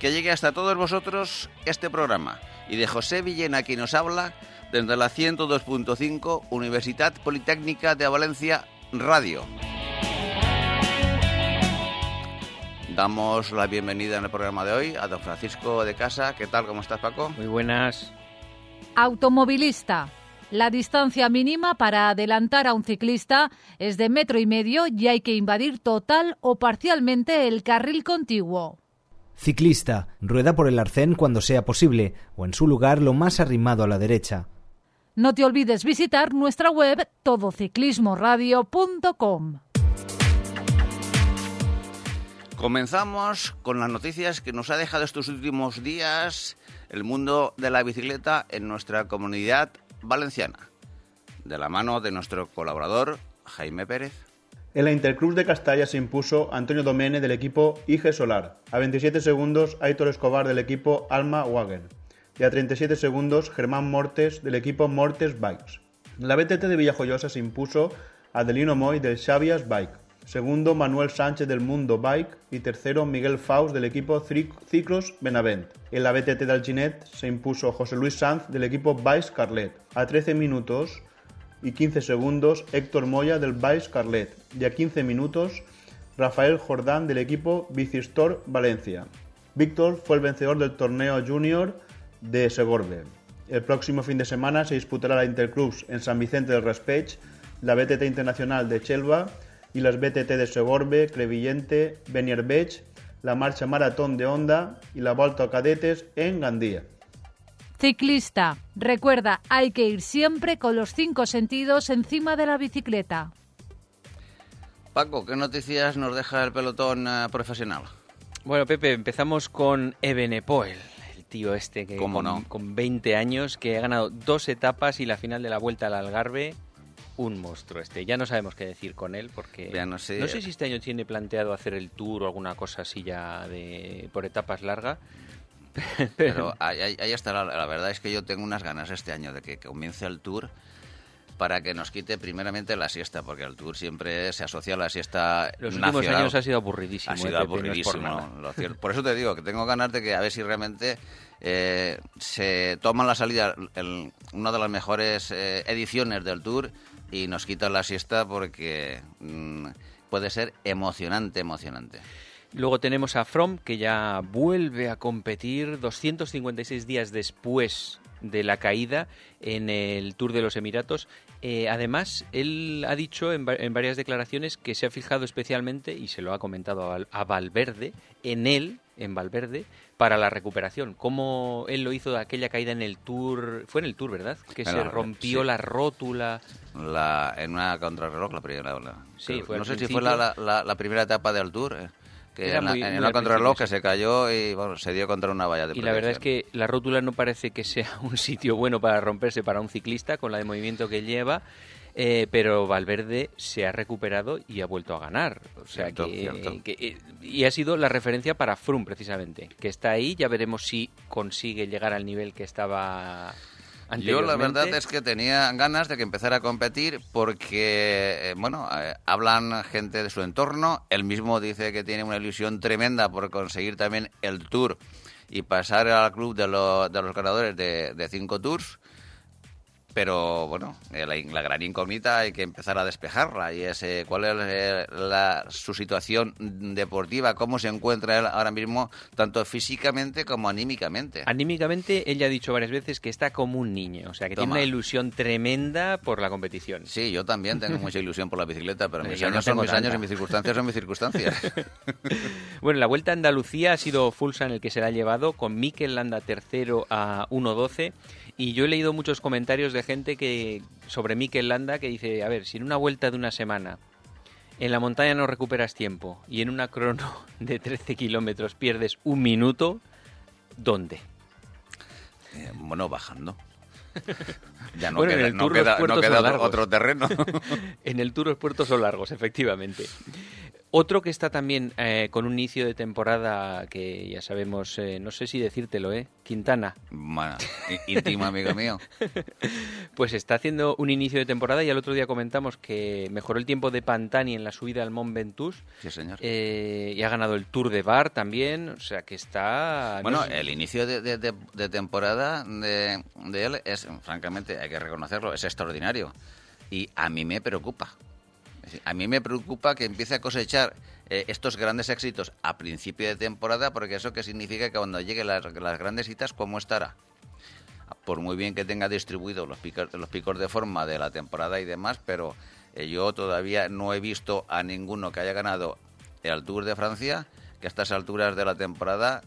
que llegue hasta todos vosotros este programa y de José Villena que nos habla desde la 102.5 Universidad Politécnica de Valencia Radio. Damos la bienvenida en el programa de hoy a don Francisco de Casa. ¿Qué tal? ¿Cómo estás, Paco? Muy buenas. Automovilista. La distancia mínima para adelantar a un ciclista es de metro y medio y hay que invadir total o parcialmente el carril contiguo. Ciclista, rueda por el arcén cuando sea posible o en su lugar lo más arrimado a la derecha. No te olvides visitar nuestra web todociclismoradio.com. Comenzamos con las noticias que nos ha dejado estos últimos días el mundo de la bicicleta en nuestra comunidad valenciana, de la mano de nuestro colaborador Jaime Pérez. En la Intercruz de Castalla se impuso Antonio Domene del equipo IG Solar. A 27 segundos, Aitor Escobar del equipo Alma Wagen. Y a 37 segundos, Germán Mortes del equipo Mortes Bikes. La BTT de Villajoyosa se impuso Adelino Moy del Xavias Bike. Segundo, Manuel Sánchez del Mundo Bike. Y tercero, Miguel Faust del equipo Ciclos Benavent. En la BTT de Alginet se impuso José Luis Sanz del equipo Vice Carlet. A 13 minutos y 15 segundos Héctor Moya del Vice Carlet y a 15 minutos Rafael Jordán del equipo Bicistor Valencia. Víctor fue el vencedor del torneo junior de Segorbe. El próximo fin de semana se disputará la Intercruz en San Vicente del Raspech, la BTT Internacional de Chelva y las BTT de Segorbe, Crevillente, Benierbech, la Marcha Maratón de Honda y la Volta a Cadetes en Gandía. Ciclista, recuerda, hay que ir siempre con los cinco sentidos encima de la bicicleta. Paco, ¿qué noticias nos deja el pelotón eh, profesional? Bueno, Pepe, empezamos con Ebenepoel, el tío este que ¿Cómo con, no? con 20 años que ha ganado dos etapas y la final de la Vuelta al Algarve. Un monstruo este. Ya no sabemos qué decir con él porque Ya no sé. si este año tiene planteado hacer el tour o alguna cosa así ya de por etapas larga. Pero ahí, ahí- está, la, la verdad es que yo tengo unas ganas este año de que comience el tour para que nos quite primeramente la siesta, porque el tour siempre se asocia a la siesta Los últimos nacional. años ha sido aburridísimo. Ha sido eh, no por aburridísimo. nada. lo cierto. Por eso te digo que tengo ganas de que a ver si realmente eh, se toma la salida el- una de las mejores eh, ediciones del Tour y nos quitan la siesta porque mm, puede ser emocionante, emocionante. Luego tenemos a From, que ya vuelve a competir 256 días después de la caída en el Tour de los Emiratos. Eh, además, él ha dicho en, va- en varias declaraciones que se ha fijado especialmente, y se lo ha comentado a, a Valverde, en él, en Valverde, para la recuperación. Como él lo hizo de aquella caída en el Tour, fue en el Tour, ¿verdad? Que En se la- rompió sí. la rótula. La, en una contrarreloj, la primera. la- Sí, fue no sé si fue la primera etapa del Tour. eh, que Era en, muy- en muy una al contrarreloj que se cayó y bueno, se dio contra una valla de Y la verdad es que la rótula no parece que sea un sitio bueno para romperse para un ciclista con la de movimiento que lleva, eh, pero Valverde se ha recuperado y ha vuelto a ganar. O sea Cierto, que, cierto. que- eh, y ha sido la referencia para Froome precisamente, que está ahí. Ya veremos si consigue llegar al nivel que estaba Yo la verdad es que tenía ganas de que empezara a competir porque, eh, bueno, eh, hablan gente de su entorno, él mismo dice que tiene una ilusión tremenda por conseguir también el tour y pasar al club de, lo- de los ganadores de, de cinco tours. Pero bueno, eh, la, la gran incógnita hay que empezar a despejarla y es eh, cuál es eh, la- su situación deportiva, cómo se encuentra él ahora mismo, tanto físicamente como anímicamente. Anímicamente, él ya ha dicho varias veces que está como un niño, o sea que Toma. tiene una ilusión tremenda por la competición. Sí, yo también tengo mucha ilusión por la bicicleta, pero mis yo no años son tengo mis años tanta. y mis circunstancias son mis circunstancias. Bueno, la Vuelta a Andalucía ha sido Fulsan el que se la ha llevado, con Mikel Landa tercero a 1.12. Y yo he leído muchos comentarios de gente que sobre Mikel Landa que dice, a ver, si en una vuelta de una semana en la montaña no recuperas tiempo y en una crono de 13 kilómetros pierdes un minuto, ¿dónde? Eh, bueno, bajando. Ya no Bueno, en queda, no queda- no queda otro terreno. En el Tour los puertos son largos, efectivamente. Otro que está también eh, con un inicio de temporada que ya sabemos, eh, no sé si decírtelo, ¿eh? Quintana. Bueno, íntimo amigo mío. Pues está haciendo un inicio de temporada y al otro día comentamos que mejoró el tiempo de Pantani en la subida al Mont Ventoux Sí, señor. eh, y ha ganado el Tour de Bar también, o sea que está... Bueno, no sé- el inicio de, de- de- de temporada de él es, francamente, hay que reconocerlo, es extraordinario. Y a mí me preocupa. A mí me preocupa que empiece a cosechar eh, estos grandes éxitos a principio de temporada, porque eso que significa que cuando lleguen las, grandes citas, ¿cómo estará? Por muy bien que tenga distribuido los picos, los picos de forma de la temporada y demás, pero eh, yo todavía no he visto a ninguno que haya ganado el Tour de Francia que a estas alturas de la temporada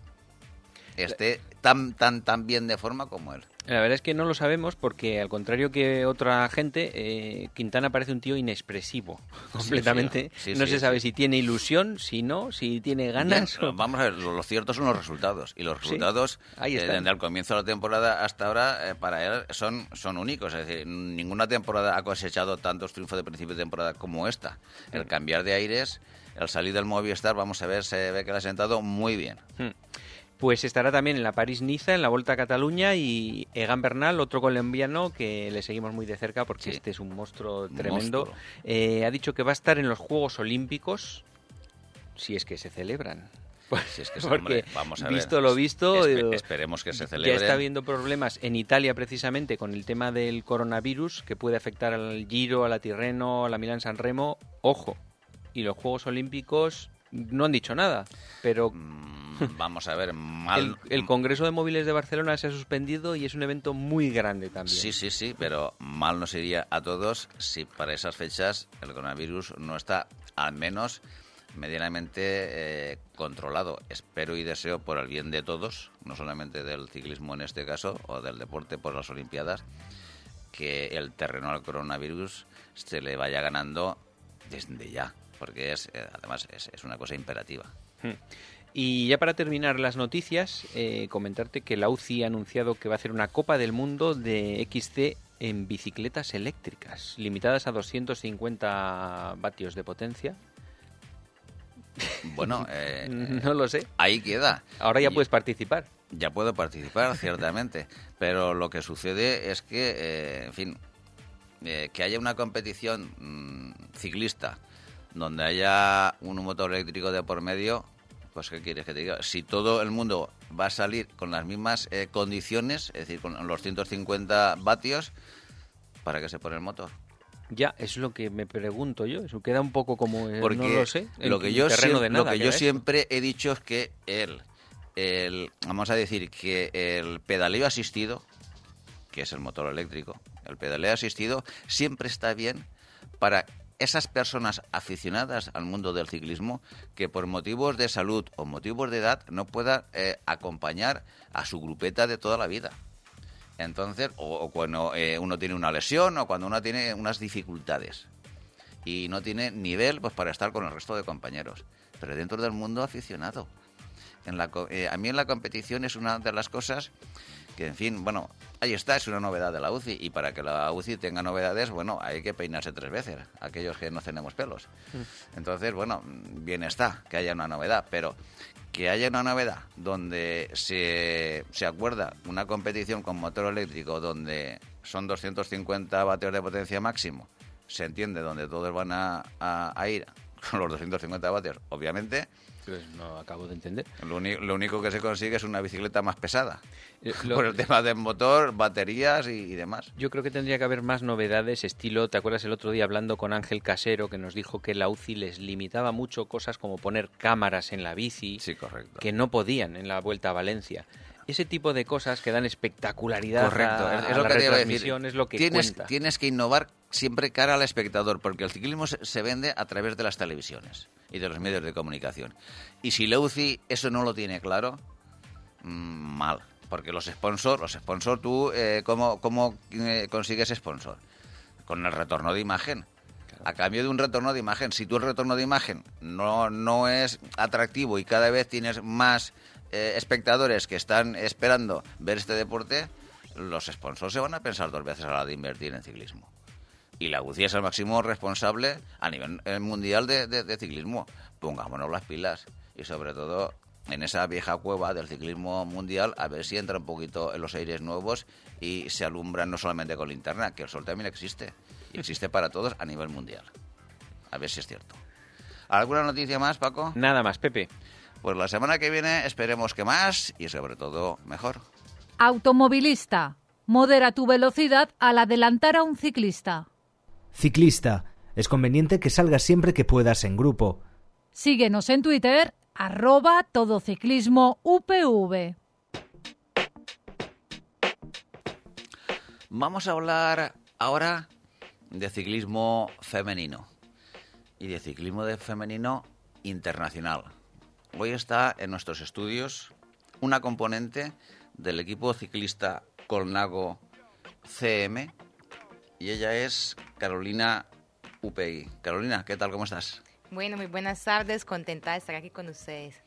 esté tan tan tan bien de forma como él. La verdad es que no lo sabemos porque, al contrario que otra gente, eh, Quintana parece un tío inexpresivo completamente. sí, no sí, se sabe si tiene ilusión, si no, si tiene ganas. O- vamos a ver, lo, lo cierto son los resultados. Y los resultados, ahí eh, desde el comienzo de la temporada hasta ahora, eh, para él son, son únicos. Es decir, ninguna temporada ha cosechado tantos triunfos de principio de temporada como esta. El cambiar de aires, el salir del Movistar, vamos a ver, se ve que le ha sentado muy bien. Hmm. Pues estará también en la París-Niza, en la Vuelta a Cataluña y Egan Bernal, otro colombiano que le seguimos muy de cerca porque Sí. este es un monstruo tremendo. Monstruo. Eh, ha dicho que va a estar en los Juegos Olímpicos si es que se celebran. Si es que, Porque, vamos a ver. visto lo visto, Espe- eh, esperemos que se Ya celebre. está habiendo problemas en Italia precisamente con el tema del coronavirus que puede afectar al Giro, a la Tirreno, a la Milán San Remo. Ojo, y los Juegos Olímpicos no han dicho nada, pero Mm, Vamos a ver, el, mal. el Congreso de Móviles de Barcelona se ha suspendido y es un evento muy grande también. Sí, sí, sí, pero mal nos iría a todos si para esas fechas el coronavirus no está al menos medianamente eh, controlado. Espero y deseo por el bien de todos, no solamente del ciclismo en este caso, o del deporte por las Olimpiadas, que el terreno al coronavirus se le vaya ganando desde ya, porque es eh, además es, es una cosa imperativa. Y ya para terminar las noticias, eh, comentarte que la UCI ha anunciado que va a hacer una Copa del Mundo de XC en bicicletas eléctricas, limitadas a 250 vatios de potencia. Bueno, eh, no lo sé. ahí queda. Ahora ya Y- puedes participar. Ya puedo participar, ciertamente, pero lo que sucede es que, eh, en fin, eh, que haya una competición mm, ciclista donde haya un motor eléctrico de por medio, pues ¿qué quieres que te diga? Si todo el mundo va a salir con las mismas eh, condiciones, es decir, con los 150 vatios, ¿para qué se pone el motor? Ya, es lo que me pregunto yo. Eso queda un poco como. eh, Porque no lo sé. lo que yo, terreno de lo nada que yo siempre he dicho es que el, el, vamos a decir que el pedaleo asistido, que es el motor eléctrico, el pedaleo asistido siempre está bien para esas personas aficionadas al mundo del ciclismo que por motivos de salud o motivos de edad no puedan eh, acompañar a su grupeta de toda la vida. Entonces, o, cuando eh, uno tiene una lesión o cuando uno tiene unas dificultades y no tiene nivel pues para estar con el resto de compañeros. Pero dentro del mundo aficionado. En la, eh, a mí en la competición es una de las cosas que, en fin, bueno, ahí está, es una novedad de la UCI. Y para que la UCI tenga novedades, bueno, hay que peinarse tres veces, aquellos que no tenemos pelos. Entonces, bueno, bien está que haya una novedad, pero que haya una novedad donde se, se acuerda una competición con motor eléctrico donde son 250 vatios de potencia máximo, se entiende donde todos van a, a- a ir con los 250 vatios, obviamente, Pues no acabo de entender. lo, lo único que se consigue es una bicicleta más pesada. Eh, lo- Por el tema del motor, baterías y, y demás. Yo creo que tendría que haber más novedades, estilo, ¿te acuerdas el otro día hablando con Ángel Casero que nos dijo que la UCI les limitaba mucho cosas como poner cámaras en la bici, Sí, correcto. que no podían en la Vuelta a Valencia? Ese tipo de cosas que dan espectacularidad Correcto, a, a es lo la que te iba a decir. es lo que tienes, cuenta. tienes que innovar siempre cara al espectador, porque el ciclismo se, se vende a través de las televisiones y de los medios de comunicación. Y si la UCI eso no lo tiene claro, mm, mal. Porque los sponsors, los sponsors, tú, eh, ¿cómo, cómo eh, consigues sponsor? Con el retorno de imagen. A cambio de un retorno de imagen, si tú el retorno de imagen no, no es atractivo y cada vez tienes más eh, espectadores que están esperando ver este deporte, los sponsors se van a pensar dos veces a la hora de invertir en ciclismo. Y la UCI es el máximo responsable a nivel eh, mundial de, de- ciclismo. Pongámonos las pilas y sobre todo en esa vieja cueva del ciclismo mundial a ver si entra un poquito en los aires nuevos y se alumbran no solamente con linterna, que el sol también existe. Y existe para todos a nivel mundial. A ver si es cierto. ¿Alguna noticia más, Paco? Nada más, Pepe. Pues la semana que viene esperemos que más y sobre todo mejor. Automovilista. Modera tu velocidad al adelantar a un ciclista. Ciclista. Es conveniente que salgas siempre que puedas en grupo. Síguenos en Twitter, arroba todociclismo UPV. Vamos a hablar ahora de ciclismo femenino y de ciclismo de femenino internacional. Hoy está en nuestros estudios una componente del equipo ciclista Colnago CM y ella es Carolina UPI. Carolina, ¿qué tal? ¿Cómo estás? Bueno, muy buenas tardes, contenta de estar aquí con ustedes.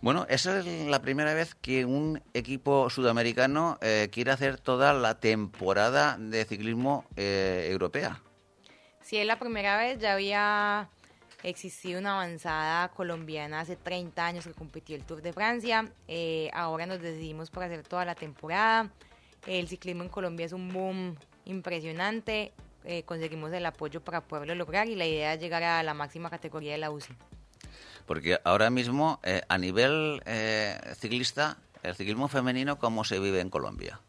Bueno, esa es la primera vez que un equipo sudamericano eh, quiere hacer toda la temporada de ciclismo eh, europea. Si es la primera vez, ya había existido una avanzada colombiana hace 30 años que compitió el Tour de Francia. Eh, ahora nos decidimos por hacer toda la temporada. El ciclismo en Colombia es un boom impresionante. Eh, conseguimos el apoyo para poderlo lograr y la idea es llegar a la máxima categoría de la UCI. Porque ahora mismo, eh, a nivel ciclista, el ciclismo femenino, ¿cómo se vive en Colombia?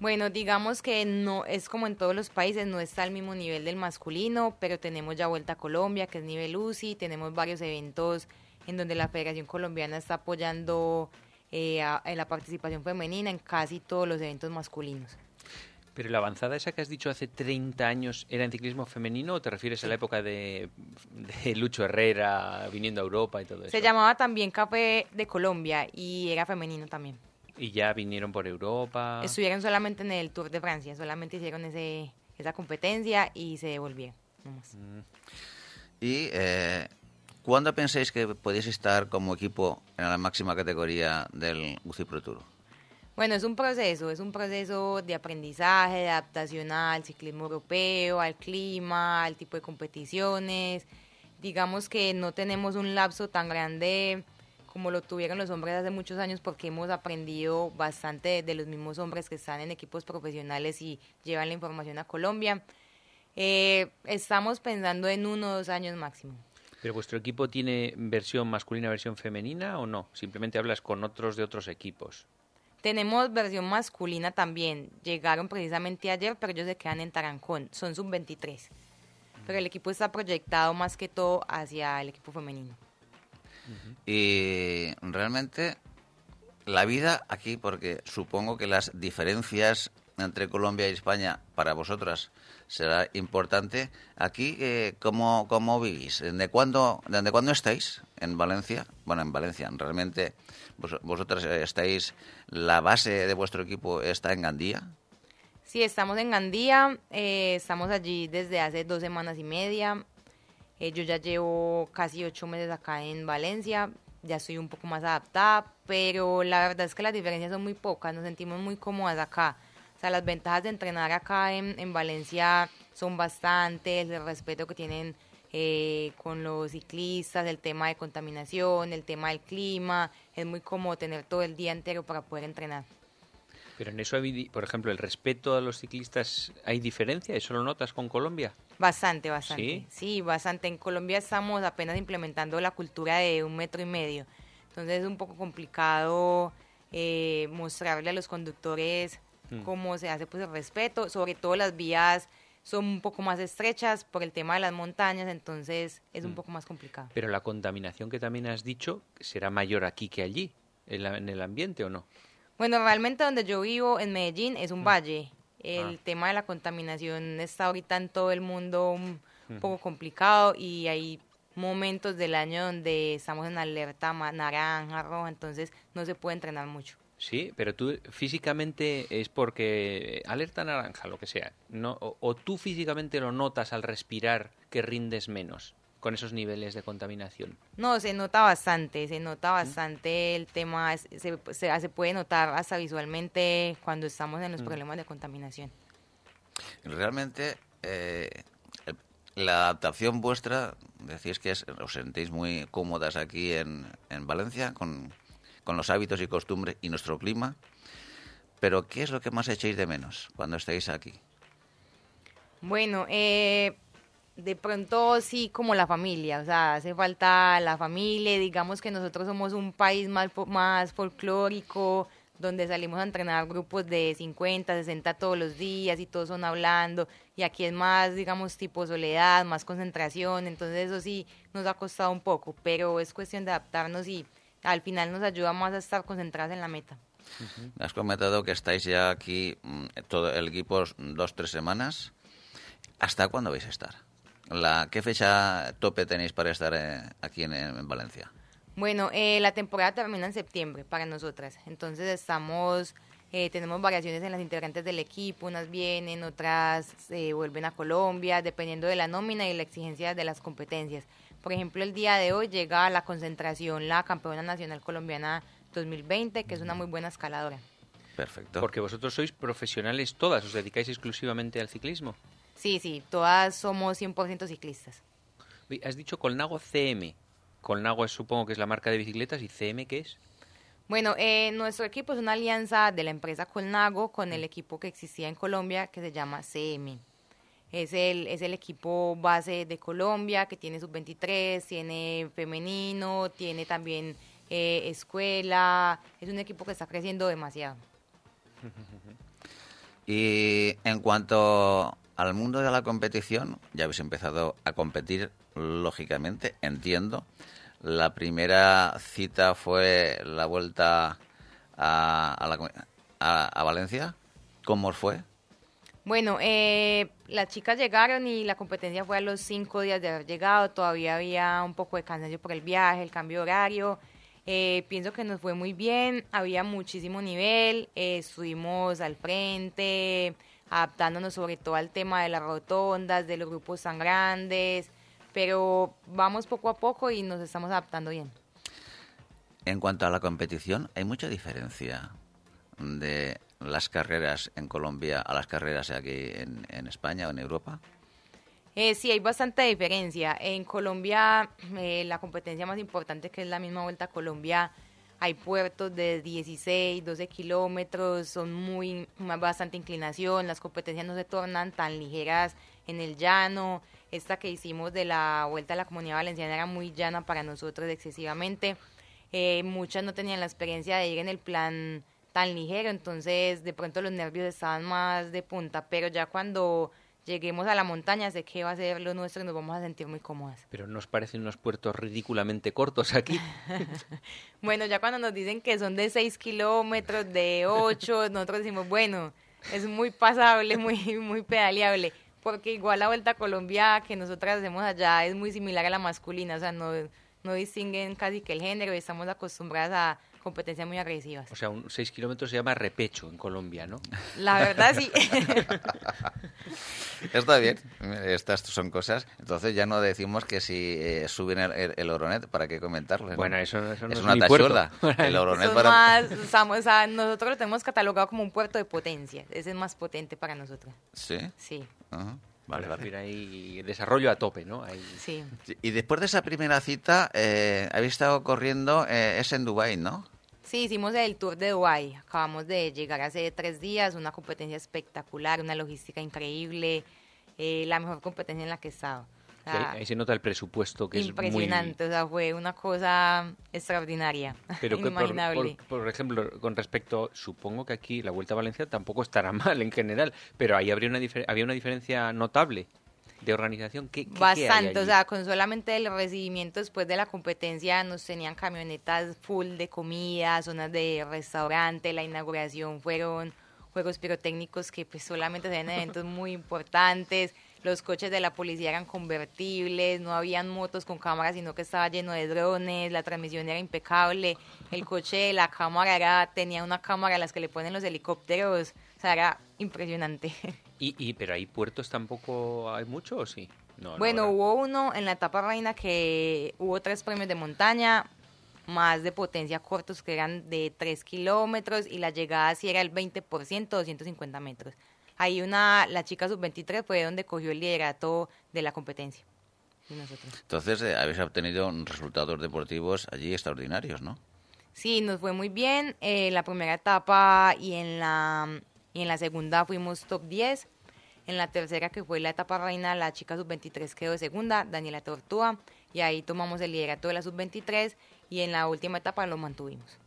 Bueno, digamos que no es como en todos los países, no está al mismo nivel del masculino, pero tenemos ya Vuelta a Colombia, que es nivel UCI, tenemos varios eventos en donde la Federación Colombiana está apoyando eh, a, a la participación femenina en casi todos los eventos masculinos. Pero la avanzada esa que has dicho hace 30 años era en ciclismo femenino o te refieres a la época de, de Lucho Herrera viniendo a Europa y todo eso? Se llamaba también Café de Colombia y era femenino también. Y ya vinieron por Europa. Estuvieron solamente en el Tour de Francia, solamente hicieron ese, esa competencia y se devolvieron. nomás. ¿Y eh, cuándo pensáis que podéis estar como equipo en la máxima categoría del UCI Pro Tour? Bueno, es un proceso, es un proceso de aprendizaje, de adaptación al ciclismo europeo, al clima, al tipo de competiciones. Digamos que no tenemos un lapso tan grande como lo tuvieron los hombres hace muchos años porque hemos aprendido bastante de, de los mismos hombres que están en equipos profesionales y llevan la información a Colombia. Eh, estamos pensando en uno o dos años máximo. ¿Pero vuestro equipo tiene versión masculina, versión femenina o no? Simplemente hablas con otros de otros equipos. Tenemos versión masculina también. Llegaron precisamente ayer, pero ellos se quedan en Tarancón. Son sub-23. Pero el equipo está proyectado más que todo hacia el equipo femenino. Y realmente la vida aquí, porque supongo que las diferencias entre Colombia y España para vosotras será importante. Aquí, eh, ¿cómo, ¿cómo vivís? ¿De cuándo, ¿Desde cuándo estáis en Valencia? Bueno, en Valencia, realmente vos, vosotras estáis, la base de vuestro equipo está en Gandía. Sí, estamos en Gandía. eh, estamos allí desde hace dos semanas y media. Eh, yo ya llevo casi ocho meses acá en Valencia. Ya estoy un poco más adaptada, pero la verdad es que las diferencias son muy pocas. Nos sentimos muy cómodas acá. O sea, las ventajas de entrenar acá en, en Valencia son bastantes, el respeto que tienen eh, con los ciclistas, el tema de contaminación, el tema del clima. Es muy cómodo tener todo el día entero para poder entrenar. Pero en eso, hay por ejemplo, el respeto a los ciclistas, ¿hay diferencia? ¿Eso lo notas con Colombia? Bastante, bastante. ¿Sí? ¿Sí? bastante. En Colombia estamos apenas implementando la cultura de un metro y medio. Entonces es un poco complicado eh, mostrarle a los conductores Mm. cómo se hace pues el respeto. Sobre todo las vías son un poco más estrechas por el tema de las montañas, entonces es Mm. un poco más complicado. Pero la contaminación que también has dicho será mayor aquí que allí, en, la- en el ambiente o no. Bueno, realmente donde yo vivo, en Medellín, es un valle. El Ah. tema de la contaminación está ahorita en todo el mundo un poco complicado y hay momentos del año donde estamos en alerta naranja, roja, entonces no se puede entrenar mucho. Sí, pero tú físicamente es porque alerta naranja, lo que sea, no, o, o tú físicamente lo notas al respirar que rindes menos. Con esos niveles de contaminación? No, se nota bastante, se nota bastante el tema, se, se, se puede notar hasta visualmente cuando estamos en los problemas de contaminación. Realmente, eh, la adaptación vuestra, decís que es, os sentís muy cómodas aquí en, en Valencia con, con los hábitos y costumbres y nuestro clima, pero ¿qué es lo que más echáis de menos cuando estáis aquí? Bueno, eh, de pronto sí como la familia, o sea, hace falta la familia, digamos que nosotros somos un país más, más folclórico, donde salimos a entrenar grupos de 50, 60 todos los días y todos son hablando, y aquí es más, digamos, tipo soledad, más concentración, entonces eso sí nos ha costado un poco, pero es cuestión de adaptarnos y al final nos ayuda más a estar concentrados en la meta. Has comentado que estáis ya aquí, mm, todo el equipo, dos, tres semanas. ¿Hasta cuándo vais a estar? La, ¿Qué fecha tope tenéis para estar eh, aquí en, Valencia? Bueno, eh, la temporada termina en septiembre para nosotras. Entonces estamos, eh, tenemos variaciones en las integrantes del equipo. Unas vienen, otras vuelven a Colombia, dependiendo de la nómina y la exigencia de las competencias. Por ejemplo, el día de hoy llega a la concentración la campeona nacional colombiana 2020, que es una muy buena escaladora. Perfecto. Porque vosotros sois profesionales todas, os dedicáis exclusivamente al ciclismo. Sí, sí, todas somos 100% ciclistas. Has dicho Colnago CM. Colnago es, supongo que es la marca de bicicletas y CM ¿qué es? Bueno, eh, nuestro equipo es una alianza de la empresa Colnago con el equipo que existía en Colombia que se llama CM. Es el, es el equipo base de Colombia que tiene sub-23, tiene femenino, tiene también eh, escuela. Es un equipo que está creciendo demasiado. Y en cuanto al mundo de la competición, ya habéis empezado a competir, lógicamente, entiendo. La primera cita fue la vuelta a, a, Valencia. ¿Cómo fue? Bueno, eh, las chicas llegaron y la competencia fue a los cinco días de haber llegado. Todavía había un poco de cansancio por el viaje, el cambio de horario. Eh, pienso que nos fue muy bien, había muchísimo nivel, eh, estuvimos al frente, adaptándonos sobre todo al tema de las rotondas, de los grupos tan grandes, pero vamos poco a poco y nos estamos adaptando bien. En cuanto a la competición, ¿hay mucha diferencia de las carreras en Colombia a las carreras aquí en, España o en Europa? Eh, sí, hay bastante diferencia. En Colombia, eh, la competencia más importante, que es la misma Vuelta a Colombia, hay puertos de 16, 12 kilómetros, son muy, bastante inclinación, las competencias no se tornan tan ligeras en el llano. Esta que hicimos de la Vuelta a la Comunidad Valenciana era muy llana para nosotros excesivamente. Eh, muchas no tenían la experiencia de ir en el plan tan ligero, entonces de pronto los nervios estaban más de punta, pero ya cuando lleguemos a la montaña, sé que va a ser lo nuestro y nos vamos a sentir muy cómodas. Pero nos parecen unos puertos ridículamente cortos aquí. bueno, ya cuando nos dicen que son de 6 kilómetros, de 8, nosotros decimos, bueno, es muy pasable, muy, muy pedaleable. Porque igual la Vuelta a Colombia que nosotras hacemos allá es muy similar a la masculina, o sea, no, no distinguen casi que el género y estamos acostumbradas a competencias muy agresivas. O sea, un 6 kilómetros se llama repecho en Colombia, ¿no? La verdad sí. Está bien, estas son cosas. Entonces ya no decimos que si eh, suben el, Oronet, ¿para qué comentarlo? Bueno, eso, no es, una tachurda. El Oronet para... nosotros lo tenemos catalogado como un puerto de potencia. Ese es más potente para nosotros. ¿Sí? Sí. Vale, vale. Ahí desarrollo a tope, ¿no? Sí. Y después de esa primera cita, eh, habéis estado corriendo, eh, es en Dubái, ¿no? Sí, hicimos el Tour de Dubái. Acabamos de llegar hace tres días, una competencia espectacular, una logística increíble, eh, la mejor competencia en la que he estado. Ahí, se nota el presupuesto que es impresionante, o sea, fue una cosa extraordinaria, Pero inimaginable. por, ejemplo, con respecto, supongo que aquí la Vuelta a Valencia tampoco estará mal en general, pero ahí habría una había una diferencia notable de organización? ¿Qué, Bastante, o sea, con solamente el recibimiento después de la competencia nos tenían camionetas full de comida, zonas de restaurante, la inauguración fueron juegos pirotécnicos que pues solamente se en eventos muy importantes, los coches de la policía eran convertibles, no habían motos con cámaras, sino que estaba lleno de drones, la transmisión era impecable, el coche de la cámara era, tenía una cámara a las que le ponen los helicópteros, o sea, era impresionante. ¿Y, y pero hay puertos tampoco hay mucho o sí? No, no, bueno, hubo uno en la etapa reina que hubo tres premios de montaña, más de potencia cortos que eran de 3 kilómetros y la llegada sí era el 20%, 250 metros. Ahí una, la chica sub-23 fue donde cogió el liderato de la competencia. Y nosotros. Entonces, eh, habéis obtenido resultados deportivos allí extraordinarios, ¿no? Sí, nos fue muy bien. eh, la primera etapa y en la, y en la segunda fuimos top 10. En la tercera, que fue la etapa reina, la chica sub-23 quedó de segunda, Daniela Tortúa. Y ahí tomamos el liderato de la sub-23 y en la última etapa lo mantuvimos.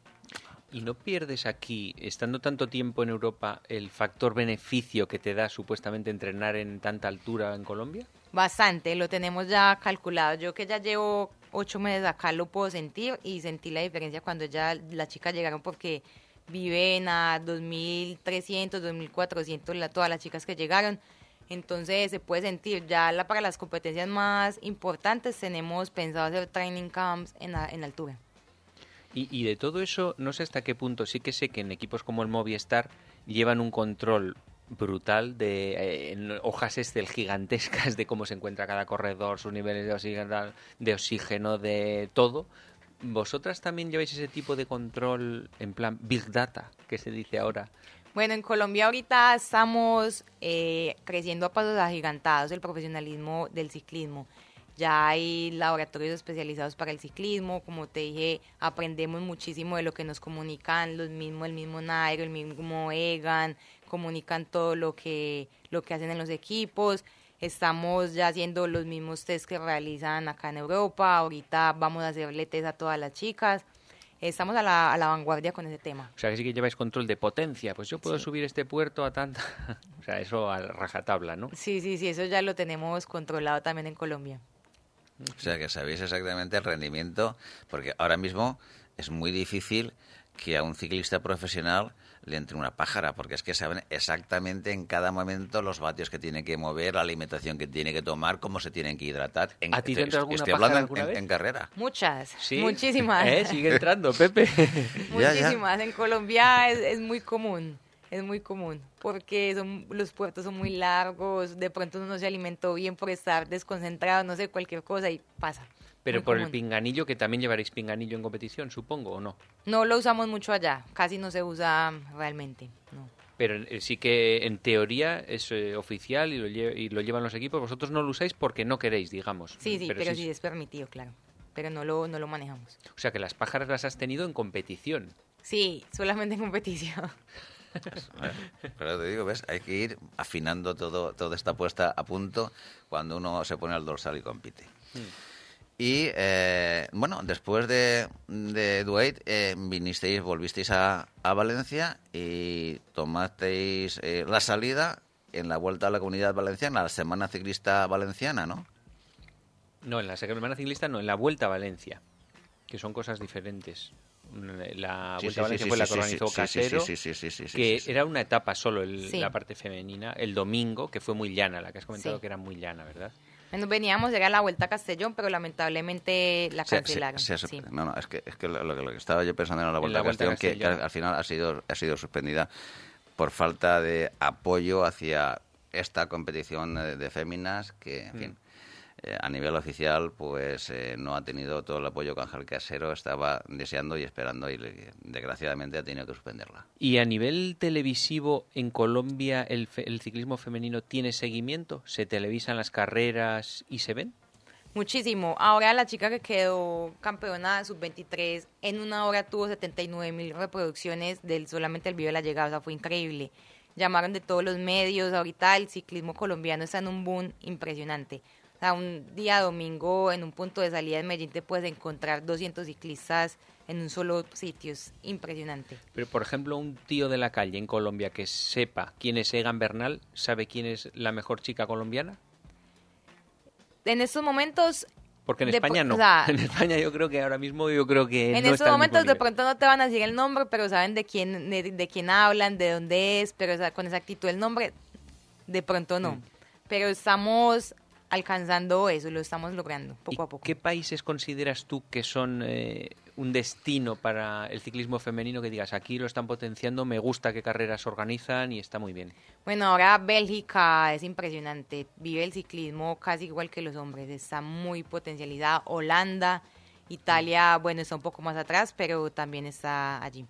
¿Y no pierdes aquí, estando tanto tiempo en Europa, el factor beneficio que te da supuestamente entrenar en tanta altura en Colombia? Bastante, lo tenemos ya calculado. Yo que ya llevo ocho meses acá lo puedo sentir y sentí la diferencia cuando ya las chicas llegaron porque viven a 2.300, 2.400 la, todas las chicas que llegaron. Entonces se puede sentir, ya la, para las competencias más importantes tenemos pensado hacer training camps en, en altura. Y, y de todo eso, no sé hasta qué punto, sí que sé que en equipos como el Movistar llevan un control brutal de eh, en hojas Excel gigantescas de cómo se encuentra cada corredor, sus niveles de oxígeno, de oxígeno, de todo. ¿Vosotras también lleváis ese tipo de control en plan Big Data, que se dice ahora? Bueno, en Colombia ahorita estamos eh, creciendo a pasos agigantados el profesionalismo del ciclismo. Ya hay laboratorios especializados para el ciclismo, como te dije, aprendemos muchísimo de lo que nos comunican los mismos, el mismo Nairo, el mismo Egan, comunican todo lo que, lo que hacen en los equipos. Estamos ya haciendo los mismos test que realizan acá en Europa. Ahorita vamos a hacerle test a todas las chicas. Estamos a la, a la vanguardia con ese tema. O sea, que sí que lleváis control de potencia. Pues yo puedo subir este puerto a tanta... o sea, eso a rajatabla, ¿no? Sí, sí, sí, eso ya lo tenemos controlado también en Colombia. O sea, que sabéis exactamente el rendimiento, porque ahora mismo es muy difícil que a un ciclista profesional le entre una pájara, porque es que saben exactamente en cada momento los vatios que tiene que mover, la alimentación que tiene que tomar, cómo se tienen que hidratar. En, ¿A ti te entra alguna estoy pájara hablando en- alguna en, vez? en carrera. Muchas, Sí. muchísimas. ¿Eh? Sigue entrando, Pepe. Ya, ya. Muchísimas. En Colombia es, es muy común, es muy común, porque son, los puertos son muy largos, de pronto uno no se alimentó bien por estar desconcentrado, no sé, cualquier cosa y pasa. Pero Muy por el pinganillo, que también llevaréis pinganillo en competición, supongo, ¿o no? No lo usamos mucho allá, casi no se usa realmente, no. Pero eh, sí que en teoría es eh, oficial y lo, y lo llevan los equipos. Vosotros no lo usáis porque no queréis, digamos. Sí, sí, pero, sí es permitido, claro. Pero no lo, no lo manejamos. O sea que las pájaras las has tenido en competición. Sí, solamente en competición. Pero te digo, ¿ves? Hay que ir afinando todo, toda esta puesta a punto cuando uno se pone al dorsal y compite. Y eh, bueno, después de, de Duet, eh, vinisteis, volvisteis a, a Valencia y tomasteis eh, la salida en la vuelta a la comunidad valenciana, la Semana Ciclista Valenciana, ¿no? No, en la Semana Ciclista no, en la Vuelta a Valencia, que son cosas diferentes. La Sí, Vuelta sí, a Valencia sí, fue la que organizó sí, sí, Casero, sí, sí, sí, sí, sí, que sí, sí. era una etapa solo, el- Sí. la parte femenina, el domingo, que fue muy llana, la que has comentado Sí. que era muy llana, ¿verdad? Veníamos, era la vuelta a Castellón, pero lamentablemente la Se- se- cancelaron. se ha suspe- sí. No, no, es que, es que lo, lo que estaba yo pensando era la vuelta, la a Vuelta a Castellón, que, que al final ha sido, ha sido suspendida por falta de apoyo hacia esta competición eh, de féminas que, en fin, eh, a nivel oficial pues eh, no ha tenido todo el apoyo que Ángel Casero estaba deseando y esperando y desgraciadamente ha tenido que suspenderla. Y a nivel televisivo, en Colombia, el, fe- el ciclismo femenino tiene seguimiento? ¿Se televisan las carreras y se ven? Muchísimo. Ahora la chica que quedó campeona sub-23 en una hora tuvo 79 mil reproducciones del solamente el video de la llegada, o sea, fue increíble. Llamaron de todos los medios, ahorita el ciclismo colombiano está en un boom impresionante. Sea, un día domingo en un punto de salida de Medellín te puedes encontrar 200 ciclistas en un solo sitio, es impresionante. Pero, por ejemplo, un tío de la calle en Colombia que sepa quién es Egan Bernal, ¿sabe quién es la mejor chica colombiana? En estos momentos Porque en De España no. o sea, en España yo creo que ahora mismo yo creo que En no estos momentos de pronto no te van a decir el nombre, pero saben de quién, de, de quién hablan, de dónde es, pero o sea, con exactitud el nombre, de pronto no. Mm. Pero estamos alcanzando eso, lo estamos logrando ¿Y poco a poco. ¿Qué países consideras tú que son eh, un destino para el ciclismo femenino que digas, aquí lo están potenciando, me gusta qué carreras organizan y está muy bien? Bueno, ahora Bélgica es impresionante, vive el ciclismo casi igual que los hombres, está muy potencializada. Holanda, Italia, bueno, está un poco más atrás, pero también está allí.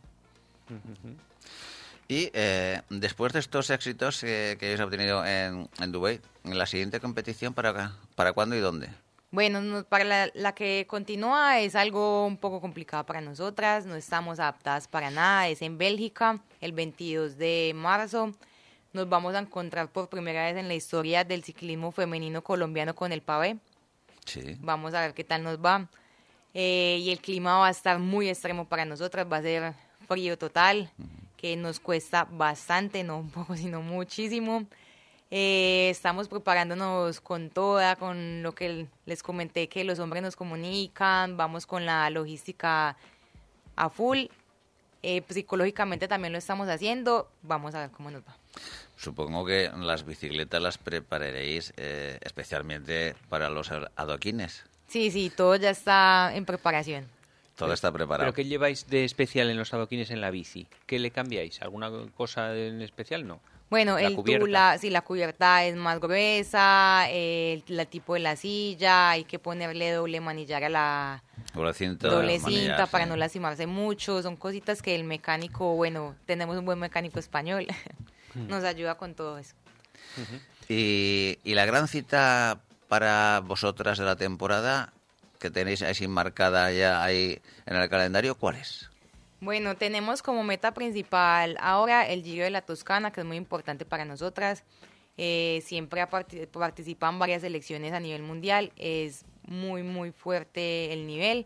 Y eh, después de estos éxitos eh, que habéis obtenido en, en Dubái, en la siguiente competición, ¿para, para cuándo y dónde? Bueno, no- para la, la que continúa es algo un poco complicado para nosotras, no estamos adaptadas para nada, es en Bélgica, el 22 de marzo. Nos vamos a encontrar por primera vez en la historia del ciclismo femenino colombiano con el pavé. Sí. Vamos a ver qué tal nos va. Eh, y el clima va a estar muy extremo para nosotras, va a ser frío total, que nos cuesta bastante, no un poco, sino muchísimo. Eh, estamos preparándonos con toda, con lo que les comenté que los hombres nos comunican, vamos con la logística a full. Eh, psicológicamente también lo estamos haciendo, vamos a ver cómo nos va. Supongo que las bicicletas las prepararéis eh, especialmente para los adoquines. Sí, sí, todo ya está en preparación. Todo está preparado. ¿Pero qué lleváis de especial en los adoquines en la bici? ¿Qué le cambiáis? ¿Alguna cosa en especial? No. Bueno, La el cubierta. tula, si la cubierta es más gruesa, el, la tipo de la silla, hay que ponerle doble manillar a la Doble cinta, doble manillar, cinta para sí. no lastimarse mucho. Son cositas que el mecánico, bueno, tenemos un buen mecánico español, nos ayuda con todo eso. Y, y la gran cita para vosotras de la temporada que tenéis así marcada ya ahí en el calendario, ¿cuál es? Bueno, tenemos como meta principal ahora el Giro de la Toscana, que es muy importante para nosotras. Eh, siempre ha parti- participan varias selecciones a nivel mundial. Es muy, muy fuerte el nivel.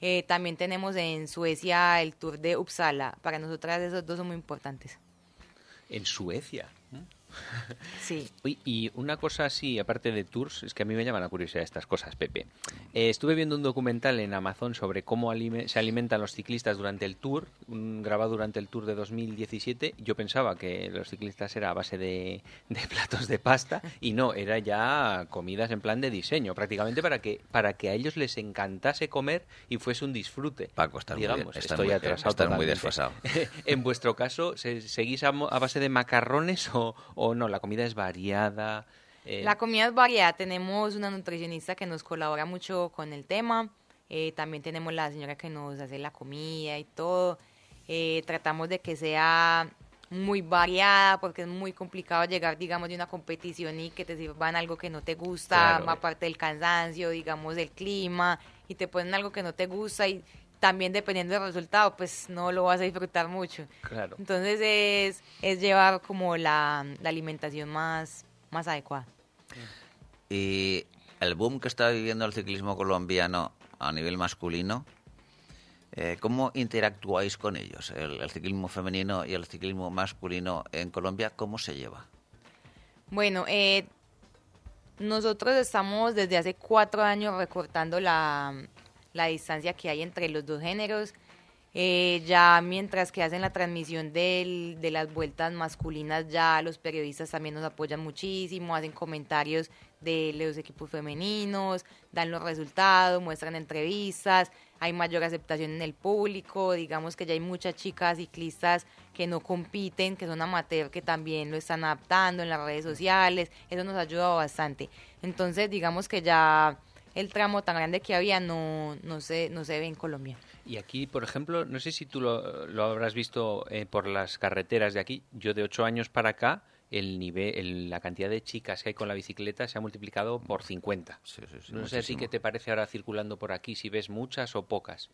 Eh, también tenemos en Suecia el Tour de Uppsala. Para nosotras esos dos son muy importantes. En Suecia. Sí. Uy, y una cosa así, aparte de tours, es que a mí me llaman la curiosidad estas cosas, Pepe. Eh, estuve viendo un documental en Amazon sobre cómo alime- se alimentan los ciclistas durante el tour, un- grabado durante el tour de 2017. Yo pensaba que los ciclistas era a base de, de platos de pasta y no, era ya comidas en plan de diseño, prácticamente para que para que a ellos les encantase comer y fuese un disfrute. Paco, estás muy bien, Digamos, estás estoy muy- atrasado estás muy desfasado. en vuestro caso, ¿se- ¿seguís a, base de macarrones o, o no? La comida es variada. eh, La comida es variada. Tenemos una nutricionista que nos colabora mucho con el tema. Eh, también tenemos la señora que nos hace la comida y todo. Eh, tratamos de que sea muy variada porque es muy complicado llegar, digamos, de una competición y que te sirvan algo que no te gusta, Claro. aparte del cansancio, digamos, del clima, y te ponen algo que no te gusta y también dependiendo del resultado, pues no lo vas a disfrutar mucho. Claro. Entonces es, es llevar como la, la alimentación más, más adecuada. Y el boom que está viviendo el ciclismo colombiano a nivel masculino, eh, ¿cómo interactuáis con ellos? El, el ciclismo femenino y el ciclismo masculino en Colombia, ¿cómo se lleva? Bueno, eh, nosotros estamos desde hace cuatro años recortando la, la distancia que hay entre los dos géneros. Eh, ya mientras que hacen la transmisión del- de las vueltas masculinas, ya los periodistas también nos apoyan muchísimo, hacen comentarios de los equipos femeninos, dan los resultados, muestran entrevistas, hay mayor aceptación en el público, digamos que ya hay muchas chicas ciclistas que no compiten, que son amateur, que también lo están adaptando en las redes sociales, eso nos ha ayudado bastante. Entonces, digamos que ya el tramo tan grande que había no, no, se, no se ve en Colombia. Y aquí, por ejemplo, no sé si tú lo, lo habrás visto eh, por las carreteras de aquí. Yo de ocho años para acá, el nivel, el- la cantidad de chicas que hay con la bicicleta se ha multiplicado por 50. Sí, sí, sí, no sé a ti muchísimo. qué te parece ahora circulando por aquí, si ves muchas o pocas.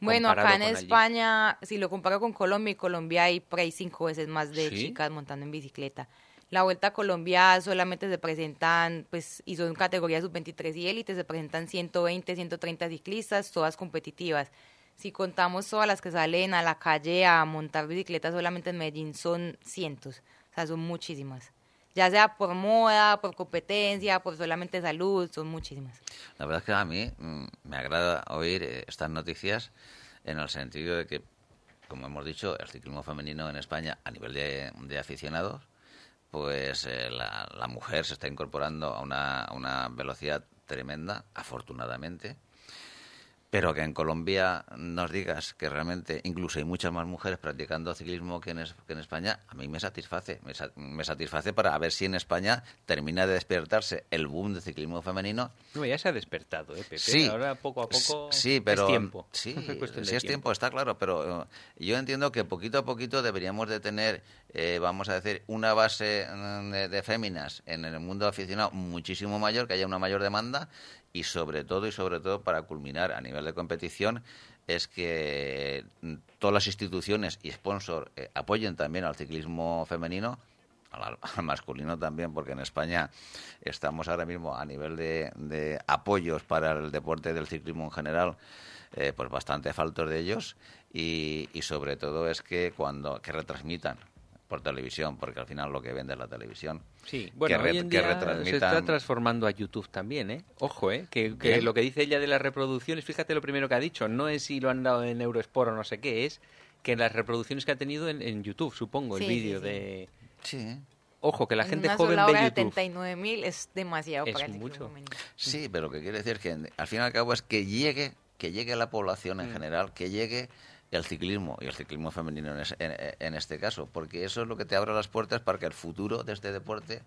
Bueno, acá en allí. España, si lo comparo con Colombia, en Colombia hay por ahí cinco veces más de ¿Sí? chicas montando en bicicleta. La Vuelta a Colombia solamente se presentan, pues, y son categorías sub-23 y élite, se presentan 120, 130 ciclistas, todas competitivas. Si contamos todas las que salen a la calle a montar bicicleta solamente en Medellín son cientos, o sea, son muchísimas. Ya sea por moda, por competencia, por solamente salud, son muchísimas. La verdad es que a mí mm, me agrada oír eh, estas noticias en el sentido de que, como hemos dicho, el ciclismo femenino en España a nivel de, de aficionados pues eh, la, la mujer se está incorporando a una, a una velocidad tremenda, afortunadamente. Pero que en Colombia nos digas que realmente incluso hay muchas más mujeres practicando ciclismo que en, es- que en España, a mí me satisface. Me, sa- me satisface para ver si en España termina de despertarse el boom de ciclismo femenino. No, ya se ha despertado, ¿eh, Pepe? Sí. Ahora poco a poco Sí, pero es tiempo. Sí, Es sí es tiempo, está claro, pero eh, yo entiendo que poquito a poquito deberíamos de tener, eh, vamos a decir, una base mm, de, de féminas en el mundo aficionado muchísimo mayor, que haya una mayor demanda y sobre todo y sobre todo para culminar a nivel de competición es que todas las instituciones y sponsors eh, apoyen también al ciclismo femenino al, masculino también, porque en España estamos ahora mismo a nivel de, de apoyos para el deporte del ciclismo en general, eh, pues bastante faltos de ellos y, y sobre todo es que cuando que retransmitan por televisión, porque al final lo que vende es la televisión. Sí, bueno, que, re- hoy en que día se está transformando a YouTube también, ¿eh? Ojo, ¿eh? Que, lo que dice ella de las reproducciones, fíjate lo primero que ha dicho, no es si lo han dado en Eurosport o no sé qué, es que las reproducciones que ha tenido en, en YouTube, supongo, el Sí, vídeo sí. de... Sí, Ojo, que la En gente una joven sola ve hora YouTube. 79 mil es demasiado Es para mucho. Sí, pero lo que quiere decir que al fin y al cabo es que llegue, que llegue a la población en general, que llegue el ciclismo y el ciclismo femenino en, es- en- en este caso, porque eso es lo que te abre las puertas para que el futuro de este deporte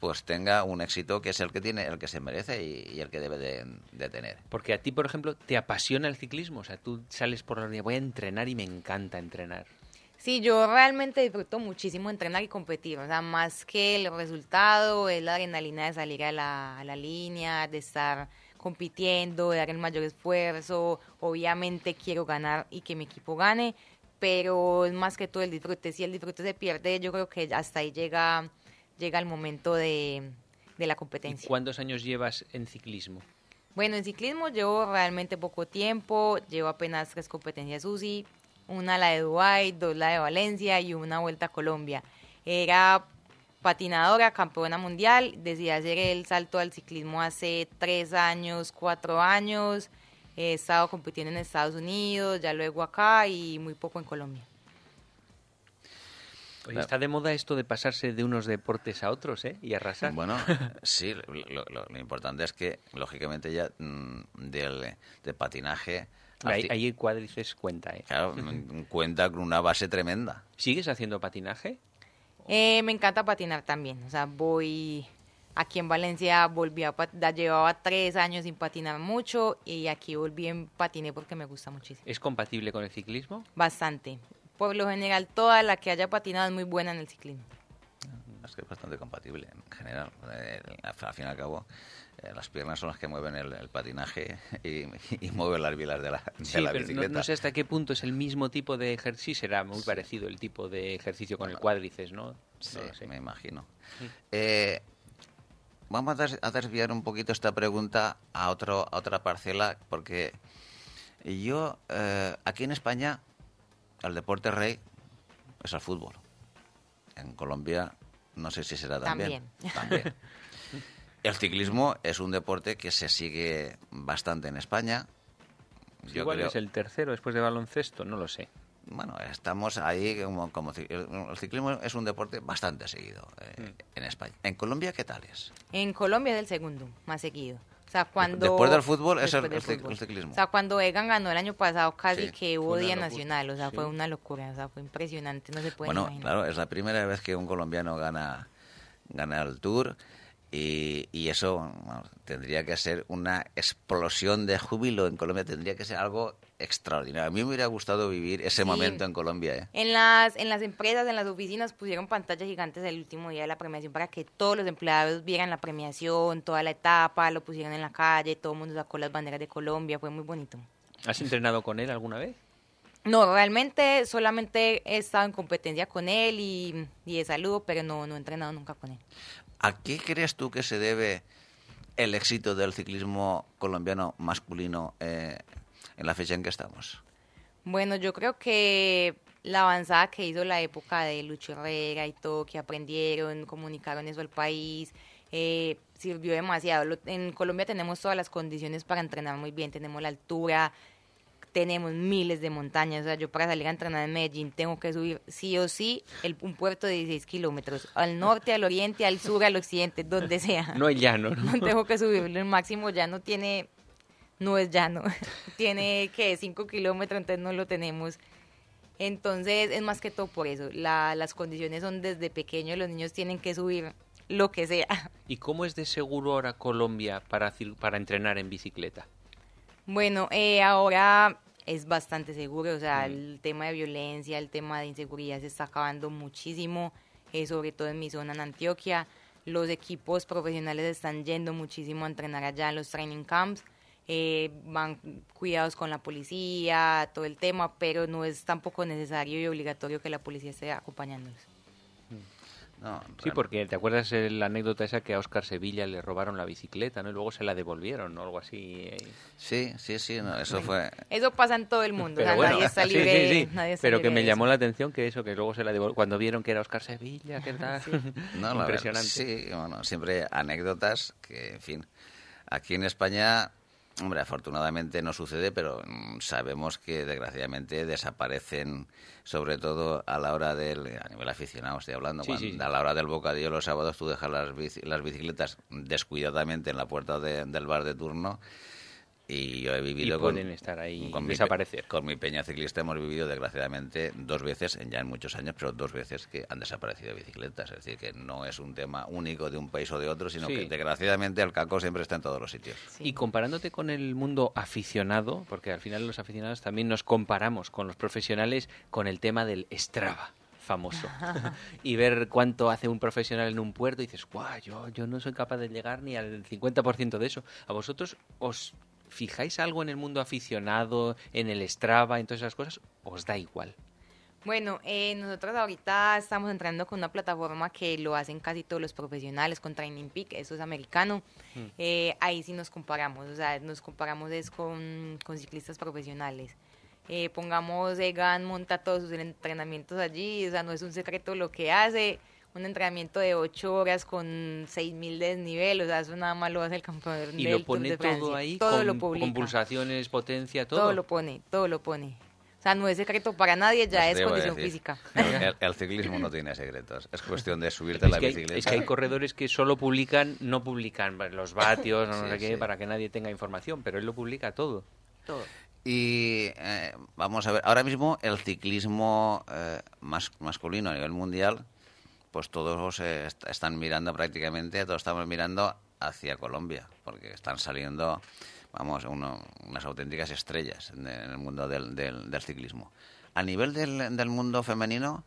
pues tenga un éxito que es el que tiene, el que se merece y, y el que debe de, de tener. Porque a ti, por ejemplo, te apasiona el ciclismo, o sea, tú sales por la día, voy a entrenar y me encanta entrenar. Sí, yo realmente disfruto muchísimo entrenar y competir, o sea, más que el resultado, es la adrenalina de salir a la, a la línea, de estar compitiendo, dar el mayor esfuerzo, obviamente quiero ganar y que mi equipo gane, pero es más que todo el disfrute, si el disfrute se pierde, yo creo que hasta ahí llega, llega el momento de, de la ¿Y competencia. cuántos años llevas en ciclismo? Bueno, en ciclismo llevo realmente poco tiempo, llevo apenas tres competencias UCI, una la de Dubái, dos la de Valencia y una vuelta a Colombia. Era patinadora, campeona mundial, decidí hacer el salto al ciclismo hace tres años, cuatro años, he estado compitiendo en Estados Unidos, ya luego acá y muy poco en Colombia. Oye, está de moda esto de pasarse de unos deportes a otros, ¿eh? Y arrasar. Bueno, sí, lo, lo- lo importante es que, lógicamente, ya mm, del, de patinaje... ahí, ahí el cuádriceps cuenta, ¿eh? Claro, mm, cuenta con una base tremenda. ¿Sigues haciendo patinaje? Eh, me encanta patinar también, o sea, voy aquí en Valencia, volví a pat- da- llevaba tres años sin patinar mucho y aquí volví en patiné porque me gusta muchísimo, ¿Es compatible con el ciclismo? bastante. Por lo general, toda la que haya patinado es muy buena en el ciclismo. Es que es bastante compatible en general. Eh, al fin y al cabo, las piernas son las que mueven el, el patinaje y, y mueven las bilas de la, de Sí, la pero no, bicicleta. no sé hasta qué punto es el mismo tipo de ejercicio. Será muy parecido el tipo de ejercicio con el cuádriceps, ¿no? Sí, No lo sé. me imagino. Eh, vamos a, des- a desviar un poquito esta pregunta a, otro, a otra parcela, porque yo, eh, aquí en España, el deporte rey es el fútbol. En Colombia, no sé si será también. También. El ciclismo es un deporte que se sigue bastante en España. Yo Igual creo- es el tercero después de baloncesto, no lo sé. bueno, estamos ahí como, como el, ciclismo es un deporte bastante seguido eh, en España. ¿En Colombia qué tal es? En Colombia es el segundo, más seguido. O sea, cuando... Después del fútbol es el- el fútbol. el ciclismo. O sea, cuando Egan ganó el año pasado casi Sí, que hubo fue una Día locura. Nacional, o sea, fue Sí. una locura, o sea, fue impresionante, no se puede bueno, imaginar. claro, es la primera vez que un colombiano gana, gana el Tour y, y eso bueno, tendría que ser una explosión de júbilo en Colombia, tendría que ser algo extraordinario. A mí me hubiera gustado vivir ese Sí. momento en Colombia. ¿eh? En las, en las empresas, en las oficinas pusieron pantallas gigantes el último día de la premiación para que todos los empleados vieran la premiación, toda la etapa, lo pusieron en la calle, todo el mundo sacó las banderas de Colombia, fue muy bonito. ¿Has entrenado con él alguna vez? No, realmente solamente he estado en competencia con él y, y de saludo, pero no, no he entrenado nunca con él. ¿A qué crees tú que se debe el éxito del ciclismo colombiano masculino eh, en la fecha en que estamos? Bueno, yo creo que la avanzada que hizo la época de Lucho Herrera y todo, que aprendieron, comunicaron eso al país, eh, sirvió demasiado. En Colombia tenemos todas las condiciones para entrenar muy bien, tenemos la altura, tenemos miles de montañas. O sea, yo para salir a entrenar en Medellín tengo que subir sí o sí el, un puerto de 16 kilómetros. Al norte, al oriente, al sur, al occidente, donde sea. No hay llano, ¿no? tengo que subirlo. El máximo ya no tiene, no es llano. tiene que 5 kilómetros, entonces no lo tenemos. Entonces es más que todo por eso. La, las condiciones son desde pequeños, los niños tienen que subir lo que sea. ¿Y cómo es de seguro ahora Colombia para, para entrenar en bicicleta? Bueno, eh, ahora es bastante seguro, o sea, mm. el tema de violencia, el tema de inseguridad se está acabando muchísimo, eh, sobre todo en mi zona en Antioquia. Los equipos profesionales están yendo muchísimo a entrenar allá en los training camps. Eh, van cuidados con la policía, todo el tema, pero no es tampoco necesario y obligatorio que la policía esté acompañándolos sí, porque te acuerdas la anécdota esa que a Oscar Sevilla le robaron la bicicleta, ¿no? Y luego se la devolvieron, ¿no? Algo así. Eh. Sí, sí, sí, eso fue... Eso pasa en todo el mundo, nadie está libre, Pero que me llamó la atención que eso, que luego se la devolvieron, cuando vieron que era Oscar Sevilla, que tal... Impresionante. sí, bueno, siempre anécdotas que, en fin, aquí en España Hombre, afortunadamente no sucede, pero mm, sabemos que desgraciadamente desaparecen, sobre todo a la hora del, a nivel aficionado estoy hablando, a la hora del bocadillo los sábados tú dejas las, las bicicletas descuidadamente en la puerta del bar de turno y yo he vivido con, estar ahí con desaparecer. Mi, con mi peña ciclista hemos vivido desgraciadamente dos veces, ya en muchos años, pero dos veces que han desaparecido bicicletas. Es decir, que no es un tema único de un país o de otro, sino que desgraciadamente el caco siempre está en todos los sitios. Y comparándote con el mundo aficionado, porque al final los aficionados también nos comparamos con los profesionales con el tema del Strava famoso y ver cuánto hace un profesional en un puerto y dices, guau, yo, yo no soy capaz de llegar ni al 50% de eso. ¿A vosotros os ¿fijáis algo en el mundo aficionado, en el Strava, en todas esas cosas? ¿Os da igual? Bueno, eh, nosotros ahorita estamos entrando con una plataforma que lo hacen casi todos los profesionales con Training Peak, eso es americano. Mm. Eh, ahí sí nos comparamos, o sea, nos comparamos es con, ciclistas profesionales. Eh, pongamos, Egan monta todos sus entrenamientos allí, o sea, no es un secreto lo que hace un entrenamiento de ocho horas con seis mil de desnivel, o sea, eso nada más lo hace el campeón Y lo pone todo ahí, todo con, lo publica. pulsaciones, potencia, todo. Todo lo pone, todo lo pone. O sea, no es secreto para nadie, ya es condición física. El, ciclismo no tiene secretos. Es cuestión de subirte a la bicicleta. es que hay corredores que solo publican, no publican los vatios, no, sé qué, para que nadie tenga información, pero él lo publica todo. Todo. Y eh, vamos a ver, ahora mismo el ciclismo eh, masculino a nivel mundial pues todos eh, están mirando prácticamente, todos estamos mirando hacia Colombia, porque están saliendo, vamos, unas auténticas estrellas en, el mundo del, del, ciclismo. A nivel del, del, mundo femenino,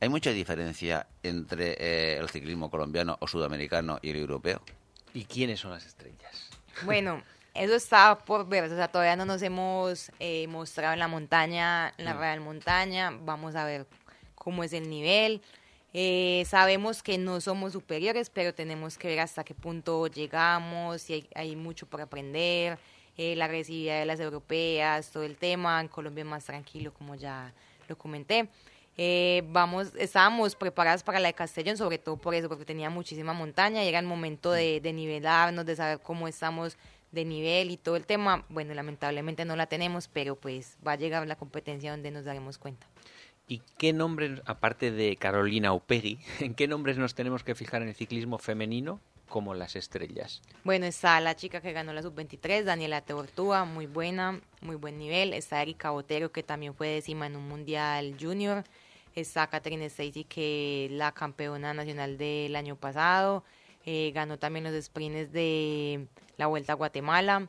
¿hay mucha diferencia entre eh, el ciclismo colombiano o sudamericano y el europeo? ¿Y quiénes son las estrellas? Bueno, eso está por ver, o sea, todavía no nos hemos eh, mostrado en la montaña, en la mm. Real Montaña, vamos a ver cómo es el nivel. Eh, sabemos que no somos superiores, pero tenemos que ver hasta qué punto llegamos, y hay, mucho por aprender, eh, la agresividad de las europeas, todo el tema, en Colombia más tranquilo, como ya lo comenté. Eh, vamos, estábamos preparadas para la de Castellón, sobre todo por eso, porque tenía muchísima montaña y era el momento de, de nivelarnos, de saber cómo estamos de nivel y todo el tema. Bueno, lamentablemente no la tenemos, pero pues va a llegar la competencia donde nos daremos cuenta. ¿Y qué nombres, aparte de Carolina Upegui, en qué nombres nos tenemos que fijar en el ciclismo femenino como las estrellas? Bueno, está la chica que ganó la sub-23, Daniela Teortúa, muy buena, muy buen nivel. Está Erika Botero, que también fue décima en un mundial junior. Está Catherine Stacy, que es la campeona nacional del año pasado. Eh, ganó también los sprints de la Vuelta a Guatemala.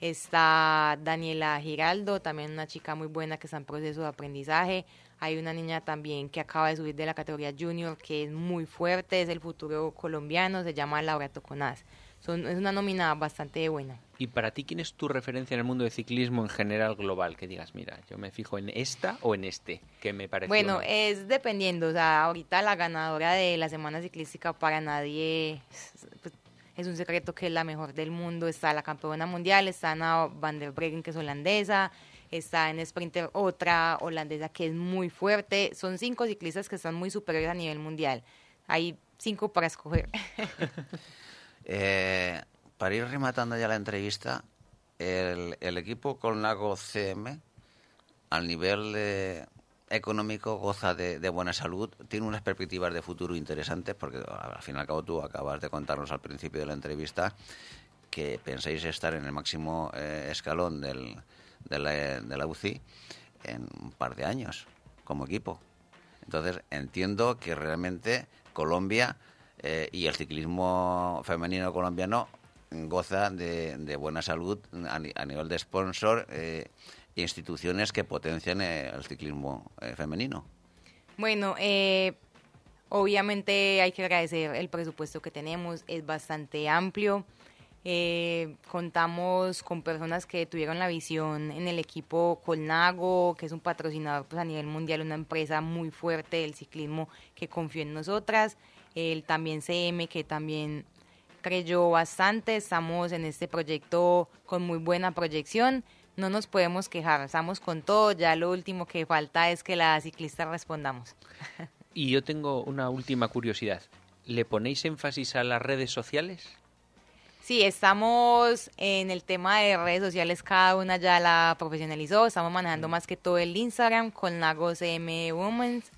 Está Daniela Giraldo, también una chica muy buena que está en proceso de aprendizaje. Hay una niña también que acaba de subir de la categoría junior, que es muy fuerte, es el futuro colombiano, se llama Laura Toconaz. Son, es una nómina bastante buena. ¿Y para ti quién es tu referencia en el mundo del ciclismo en general global? Que digas, mira, yo me fijo en esta o en este, que me parece. Bueno, es dependiendo. O sea, ahorita la ganadora de la semana ciclística para nadie pues, es un secreto que es la mejor del mundo. Está la campeona mundial, está Ana Van der Breggen, que es holandesa está en Sprinter otra holandesa que es muy fuerte. Son cinco ciclistas que están muy superiores a nivel mundial. Hay cinco para escoger. Eh, para ir rematando ya la entrevista, el, equipo con Lago CM al nivel eh, económico goza de, buena salud, tiene unas perspectivas de futuro interesantes, porque al fin y al cabo tú acabas de contarnos al principio de la entrevista que pensáis estar en el máximo eh, escalón del, de, la, de la UCI en un par de años como equipo. Entonces entiendo que realmente Colombia eh, y el ciclismo femenino colombiano goza de, buena salud a, nivel de sponsor e instituciones que potencian el ciclismo femenino. Bueno, obviamente hay que agradecer el presupuesto que tenemos, es bastante amplio. Eh, contamos con personas que tuvieron la visión en el equipo Colnago, que es un patrocinador pues, a nivel mundial, una empresa muy fuerte del ciclismo que confió en nosotras. El también CM, que también creyó bastante. Estamos en este proyecto con muy buena proyección. No nos podemos quejar, estamos con todo. Ya lo último que falta es que la ciclista respondamos. Y yo tengo una última curiosidad. ¿Le ponéis énfasis a las redes sociales? Sí, estamos en el tema de redes sociales, cada una ya la profesionalizó, estamos manejando mm. más que todo el Instagram con Lagos M Women's.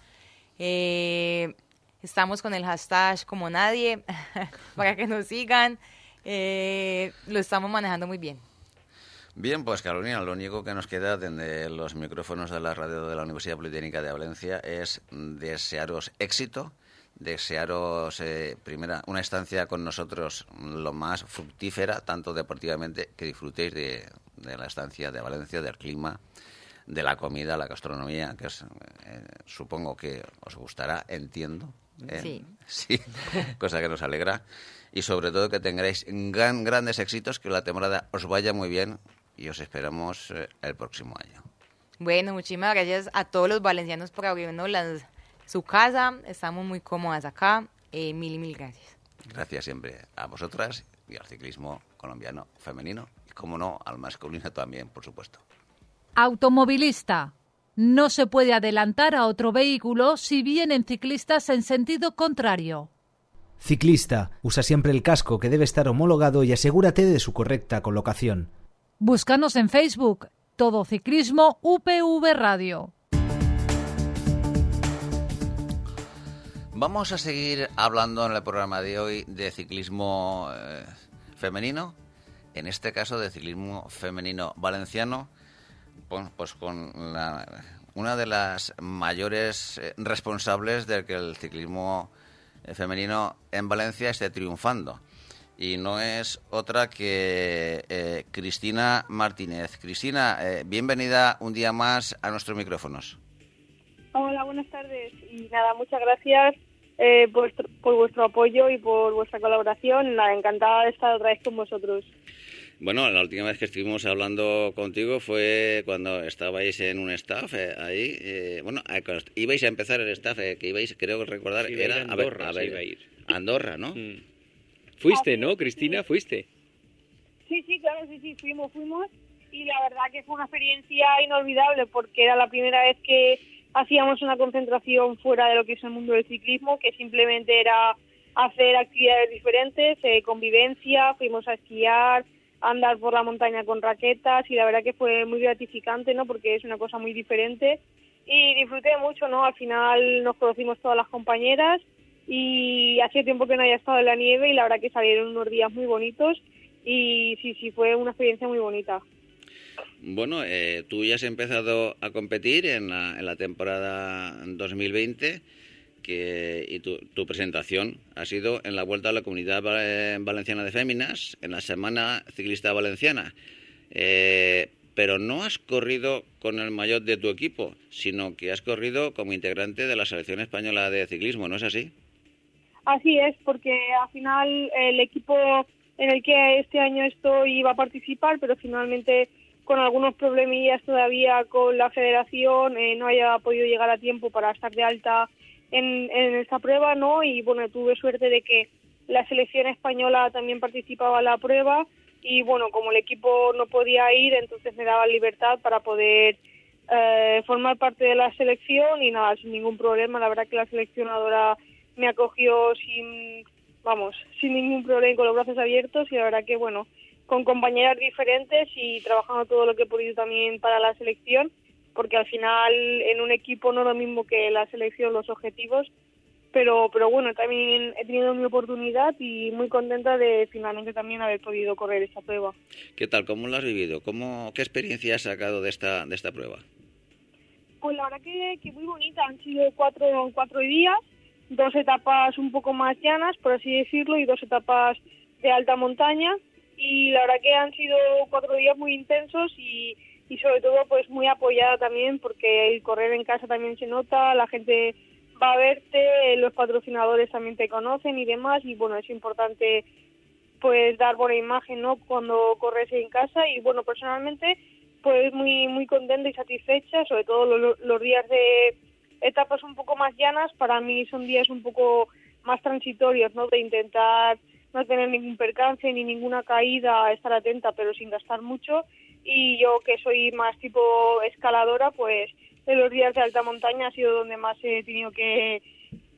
Eh, estamos con el hashtag como nadie para que nos sigan. Eh, lo estamos manejando muy bien. Bien, pues Carolina, lo único que nos queda desde los micrófonos de la radio de la Universidad Politécnica de Valencia es desearos éxito desearos, eh, primera, una estancia con nosotros lo más fructífera, tanto deportivamente, que disfrutéis de, la estancia de Valencia, del clima, de la comida, la gastronomía, que eh, supongo que os gustará, entiendo. ¿eh? Sí. Sí, cosa que nos alegra. Y sobre todo que tengáis gran, grandes éxitos, que la temporada os vaya muy bien y os esperamos el próximo año. Bueno, muchísimas gracias a todos los valencianos por abrirnos las su casa. Estamos muy cómodas acá. Eh, mil y mil gracias. Gracias siempre a vosotras y al ciclismo colombiano femenino y, como no, al masculino también, por supuesto. Automovilista. No se puede adelantar a otro vehículo si vienen ciclistas en sentido contrario. Ciclista. Usa siempre el casco que debe estar homologado y asegúrate de su correcta colocación. Búscanos en Facebook. Todo Ciclismo UPV Radio. Vamos a seguir hablando en el programa de hoy de ciclismo eh, femenino, en este caso de ciclismo femenino valenciano, pues con una de las mayores eh, responsables de que el ciclismo eh, femenino en Valencia esté triunfando. Y no es otra que Cristina Martínez. Cristina, bienvenida un día más a nuestros micrófonos. Hola, buenas tardes. Y nada, muchas gracias eh, por, vuestro apoyo y por vuestra colaboración. Nada, encantada de estar otra vez con vosotros. Bueno, la última vez que estuvimos hablando contigo fue cuando estabais en un staff eh, ahí. Eh, bueno, ibais a empezar el staff que ibais, creo recordar, sí, era Andorra, a ver, a ir. Andorra, ¿no? Mm. Fuiste, ¿no, Cristina? ¿Fuiste? Sí, sí, claro, sí, sí, fuimos, fuimos. Y la verdad que fue una experiencia inolvidable porque era la primera vez que hacíamos una concentración fuera de lo que es el mundo del ciclismo, que simplemente era hacer actividades diferentes, eh, convivencia, fuimos a esquiar, andar por la montaña con raquetas y la verdad que fue muy gratificante, ¿no? Porque es una cosa muy diferente y disfruté mucho, ¿no? Al final nos conocimos todas las compañeras y hacía tiempo que no había estado en la nieve y la verdad que salieron unos días muy bonitos y sí, sí, fue una experiencia muy bonita. Bueno, eh, tú ya has empezado a competir en la, en la temporada 2020 que, y tu, tu, presentación ha sido en la Vuelta a la Comunidad Valenciana de Féminas, en la Semana Ciclista Valenciana. Eh, pero no has corrido con el maillot de tu equipo, sino que has corrido como integrante de la Selección Española de Ciclismo, ¿no es así? Así es, porque al final el equipo en el que este año estoy iba a participar, pero finalmente con algunos problemillas todavía con la federación, eh, no haya podido llegar a tiempo para estar de alta en, esta prueba, ¿no? Y bueno, tuve suerte de que la selección española también participaba en la prueba y bueno, como el equipo no podía ir, entonces me daba libertad para poder eh, formar parte de la selección y nada, sin ningún problema. La verdad que la seleccionadora me acogió sin, vamos, sin ningún problema, con los brazos abiertos y la verdad que bueno, con compañeras diferentes y trabajando todo lo que he podido también para la selección. porque al final en un equipo no es lo mismo que la selección, los objetivos, pero pero bueno, también he tenido mi oportunidad y muy contenta de finalmente también haber podido correr esta prueba. ¿Qué tal? ¿Cómo lo has vivido? ¿Cómo, ¿Qué experiencia has sacado de esta, de esta prueba? Pues la verdad que, que muy bonita, han sido cuatro, cuatro días, dos etapas un poco más llanas, por así decirlo, y dos etapas de alta montaña, y la verdad que han sido cuatro días muy intensos y, y sobre todo pues muy apoyada también porque el correr en casa también se nota, la gente va a verte, los patrocinadores también te conocen y demás, y bueno, es importante pues dar buena imagen, ¿no? Cuando corres en casa y bueno, personalmente pues muy muy contenta y satisfecha, sobre todo los, días de etapas un poco más llanas, para mí son días un poco más transitorios, ¿no? De intentar no tener ningún percance ni ninguna caída, estar atenta pero sin gastar mucho y yo que soy más tipo escaladora, pues en los días de alta montaña ha sido donde más he tenido que,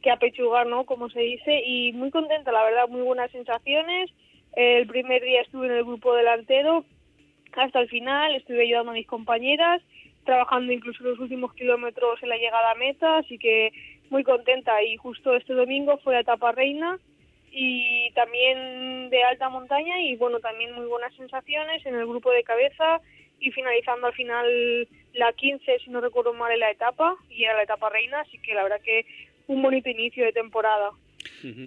que apechugar, ¿no? Como se dice, y muy contenta, la verdad, muy buenas sensaciones. El primer día estuve en el grupo delantero, hasta el final, estuve ayudando a mis compañeras, trabajando incluso los últimos kilómetros en la llegada a meta, así que muy contenta. Y justo este domingo fue la etapa reina y también de alta montaña y bueno, también muy buenas sensaciones en el grupo de cabeza y finalizando al final la 15, si no recuerdo mal, en la etapa y era la etapa reina, así que la verdad que un bonito inicio de temporada.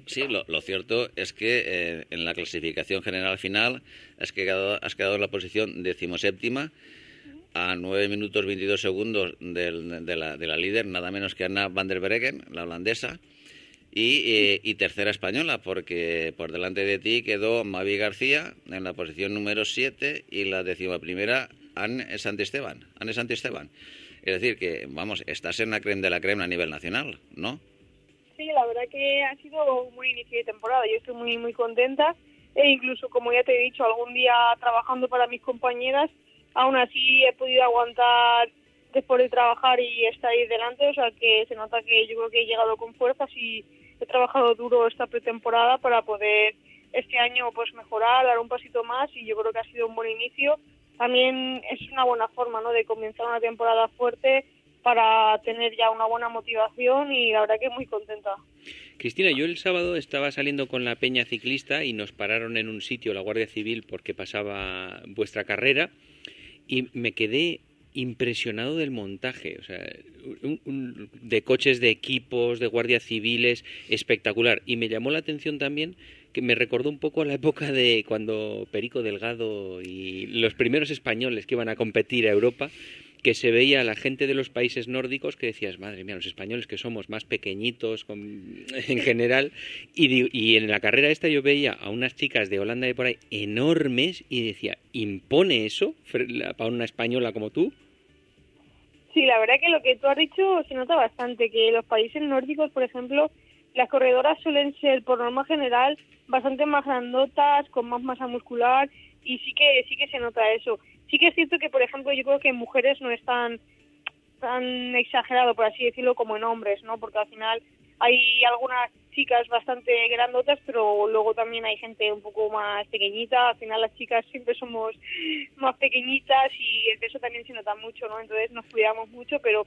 Sí, lo, cierto es que eh, en la clasificación general final has quedado, has quedado en la posición decimoséptima a 9 minutos 22 segundos de, la, de la líder, nada menos que Anna van der Breggen, la holandesa, y, eh, y, tercera española, porque por delante de ti quedó Mavi García en la posición número 7 y la décima primera Anne Santisteban. Anne Santisteban. Es decir, que, vamos, estás en la crema de la crema a nivel nacional, ¿no? Sí, la verdad que ha sido un buen inicio de temporada. Yo estoy muy, muy contenta. E incluso, como ya te he dicho, algún día trabajando para mis compañeras, aún así he podido aguantar después de trabajar y estar ahí delante. O sea, que se nota que yo creo que he llegado con fuerzas y he trabajado duro esta pretemporada para poder este año pues mejorar, dar un pasito más y yo creo que ha sido un buen inicio. También es una buena forma ¿no? de comenzar una temporada fuerte para tener ya una buena motivación y la verdad que muy contenta. Cristina, yo el sábado estaba saliendo con la peña ciclista y nos pararon en un sitio la Guardia Civil porque pasaba vuestra carrera y me quedé impresionado del montaje, o sea, de coches de equipos, de guardias civiles, espectacular. Y me llamó la atención también que me recordó un poco a la época de cuando Perico Delgado y los primeros españoles que iban a competir a Europa, que se veía a la gente de los países nórdicos que decías, madre mía, los españoles que somos más pequeñitos en general, y, y, en la carrera esta yo veía a unas chicas de Holanda de por ahí enormes y decía, ¿impone eso para una española como tú? Sí, la verdad que lo que tú has dicho se nota bastante, que los países nórdicos, por ejemplo, las corredoras suelen ser, por norma general, bastante más grandotas, con más masa muscular, y sí que sí que se nota eso. Sí que es cierto que, por ejemplo, yo creo que en mujeres no es tan, tan exagerado, por así decirlo, como en hombres, ¿no? Porque al final hay algunas chicas bastante grandotas, pero luego también hay gente un poco más pequeñita. Al final las chicas siempre somos más pequeñitas y el peso también se nota mucho, ¿no? Entonces nos cuidamos mucho, pero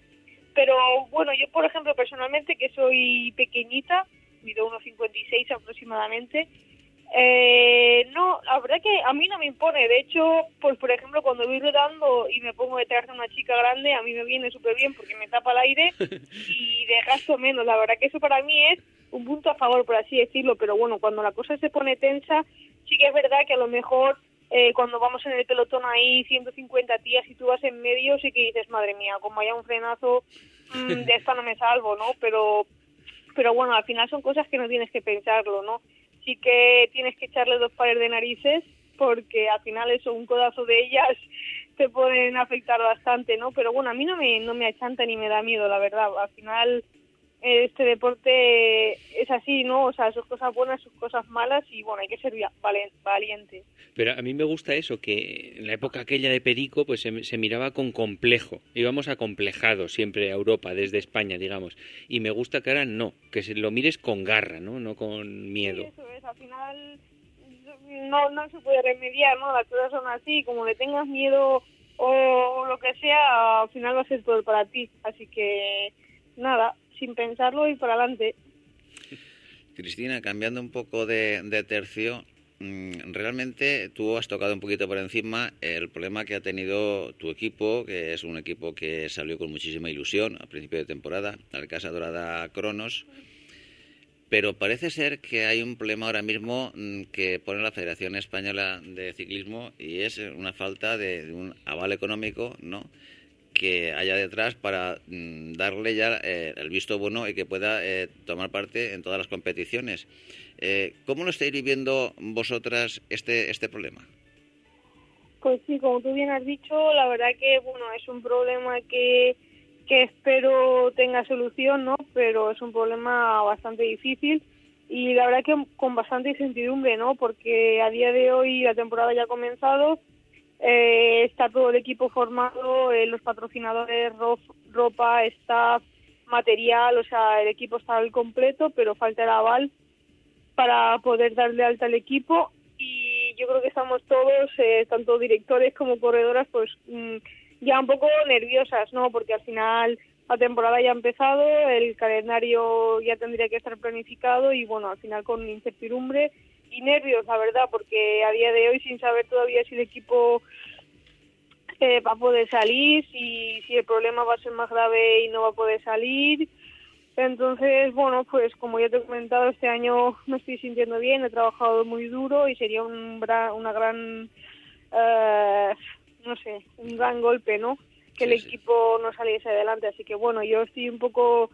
pero bueno, yo por ejemplo personalmente que soy pequeñita, mido unos 56 aproximadamente, eh, no, la verdad que a mí no me impone. De hecho, pues por ejemplo, cuando voy rodando y me pongo detrás de una chica grande, a mí me viene súper bien porque me tapa el aire y de gasto menos. La verdad que eso para mí es un punto a favor, por así decirlo. Pero bueno, cuando la cosa se pone tensa, sí que es verdad que a lo mejor eh, cuando vamos en el pelotón ahí 150 tías y tú vas en medio, sí que dices, madre mía, como haya un frenazo, mm, de esta no me salvo, ¿no? Pero, pero bueno, al final son cosas que no tienes que pensarlo, ¿no? Sí que tienes que echarle dos pares de narices porque al final eso, un codazo de ellas te pueden afectar bastante, ¿no? Pero bueno, a mí no me, no me achanta ni me da miedo, la verdad. Al final este deporte es así, ¿no? O sea, sus cosas buenas, sus cosas malas y bueno, hay que ser valiente. Pero a mí me gusta eso, que en la época aquella de Perico pues se, miraba con complejo, íbamos acomplejado siempre a Europa, desde España, digamos. Y me gusta que ahora no, que se lo mires con garra, ¿no? No con miedo. Sí, eso es, al final no, no se puede remediar, ¿no? Las cosas son así, como le tengas miedo o lo que sea, al final va a ser todo para ti. Así que nada, sin pensarlo y para adelante. Cristina, cambiando un poco de, de tercio, mm, realmente tú has tocado un poquito por encima el problema que ha tenido tu equipo, que es un equipo que salió con muchísima ilusión a principio de temporada, la Casa Dorada Cronos. Pero parece ser que hay un problema ahora mismo mm, que pone la Federación Española de Ciclismo y es una falta de, un aval económico, ¿no? Que haya detrás para mm, darle ya eh, el visto bueno y que pueda eh, tomar parte en todas las competiciones. Eh, ¿Cómo lo estáis viviendo vosotras este, este problema? Pues sí, como tú bien has dicho, la verdad que bueno es un problema que que espero tenga solución, ¿no? Pero es un problema bastante difícil y la verdad que con bastante incertidumbre, ¿no? Porque a día de hoy la temporada ya ha comenzado, eh, está todo el equipo formado, eh, los patrocinadores, ropa, staff, material, o sea, el equipo está al completo, pero falta el aval para poder darle alta al equipo y yo creo que estamos todos, eh, tanto directores como corredoras, pues mm, ya un poco nerviosas, ¿no? Porque al final la temporada ya ha empezado, el calendario ya tendría que estar planificado y bueno, al final con incertidumbre y nervios, la verdad, porque a día de hoy sin saber todavía si el equipo eh, va a poder salir, si, si el problema va a ser más grave y no va a poder salir. Entonces, bueno, pues como ya te he comentado, este año me estoy sintiendo bien, he trabajado muy duro y sería un, una gran eh, no sé, un gran golpe, ¿no? Que el equipo no saliese adelante. Así que bueno, yo estoy un poco.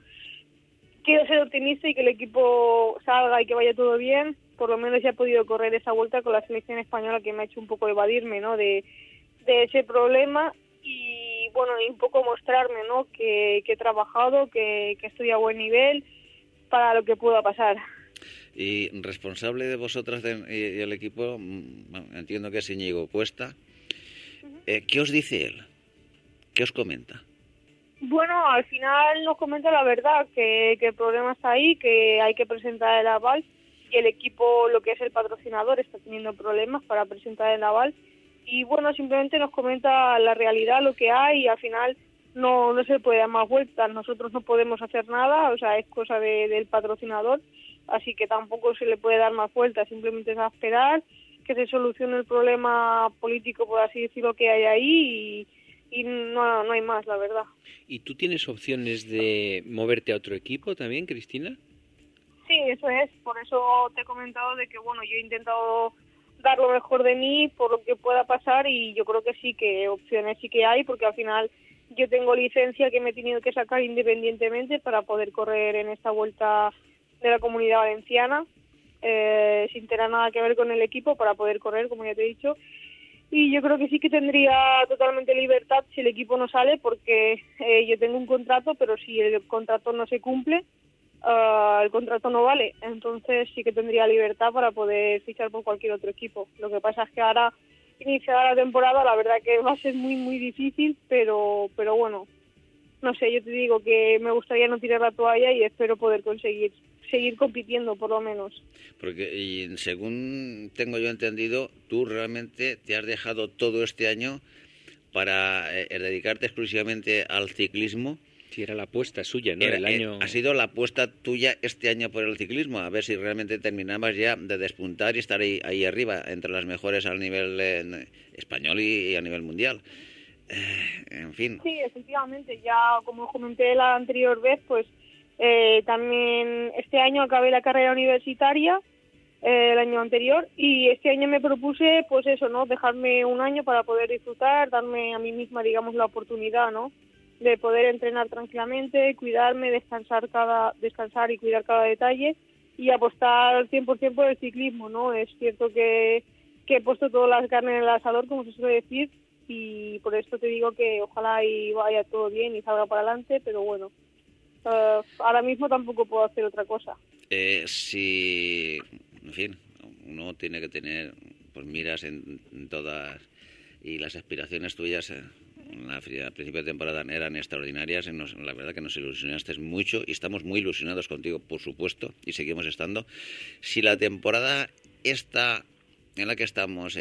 Quiero ser optimista y que el equipo salga y que vaya todo bien. Por lo menos ya he podido correr esa vuelta con la selección española que me ha hecho un poco evadirme, ¿no? De, de ese problema y bueno, y un poco mostrarme, ¿no? Que, que he trabajado, que, que estoy a buen nivel para lo que pueda pasar. Y responsable de vosotras y, el equipo, mm, entiendo que es Íñigo Cuesta. Eh, ¿Qué os dice él? ¿Qué os comenta? Bueno, al final nos comenta la verdad, que, que el problema está ahí, que hay que presentar el aval y el equipo, lo que es el patrocinador, está teniendo problemas para presentar el aval. Y bueno, simplemente nos comenta la realidad, lo que hay y al final no, no se puede dar más vueltas. Nosotros no podemos hacer nada, o sea, es cosa del patrocinador, así que tampoco se le puede dar más vueltas, simplemente es a esperar que se solucione el problema político, por así decirlo, que hay ahí y, no, no hay más, la verdad. ¿Y tú tienes opciones de moverte a otro equipo también, Cristina? Sí, eso es. Por eso te he comentado de que, bueno, yo he intentado dar lo mejor de mí por lo que pueda pasar y yo creo que sí, que opciones sí que hay, porque al final yo tengo licencia que me he tenido que sacar independientemente para poder correr en esta vuelta de la comunidad valenciana eh, sin tener nada que ver con el equipo para poder correr, como ya te he dicho. Y yo creo que sí que tendría totalmente libertad si el equipo no sale, porque eh, yo tengo un contrato, pero si el contrato no se cumple, ah, el contrato no vale. Entonces sí que tendría libertad para poder fichar por cualquier otro equipo. Lo que pasa es que ahora, iniciada la temporada, la verdad que va a ser muy, muy difícil, pero, pero bueno, no sé, yo te digo que me gustaría no tirar la toalla y espero poder conseguir seguir compitiendo por lo menos. Porque y según tengo yo entendido, tú realmente te has dejado todo este año para eh, dedicarte exclusivamente al ciclismo. Si era la apuesta suya, ¿no? el año... ha sido la apuesta tuya este año por el ciclismo, a ver si realmente terminabas ya de despuntar y estar ahí, ahí arriba, entre las mejores al nivel eh, español y, a nivel mundial. Eh, en fin. Sí, efectivamente, ya como comenté la anterior vez, pues eh, también este año acabé la carrera universitaria eh, el año anterior y este año me propuse pues eso, ¿no? Dejarme un año para poder disfrutar, darme a mí misma, digamos, la oportunidad, ¿no? De poder entrenar tranquilamente, cuidarme, descansar cada descansar y cuidar cada detalle y apostar al 100% por el ciclismo, ¿no? Es cierto que, que he puesto todas las carnes en el asador, como se suele decir, y por esto te digo que ojalá y vaya todo bien y salga para adelante, pero bueno, eh, ahora mismo tampoco puedo hacer otra cosa. Eh, si, en fin, uno tiene que tener pues miras en, todas y las aspiraciones tuyas eh, en al principio de temporada eran extraordinarias. la verdad que nos ilusionaste mucho y estamos muy ilusionados contigo, por supuesto, y seguimos estando. Si la temporada esta en la que estamos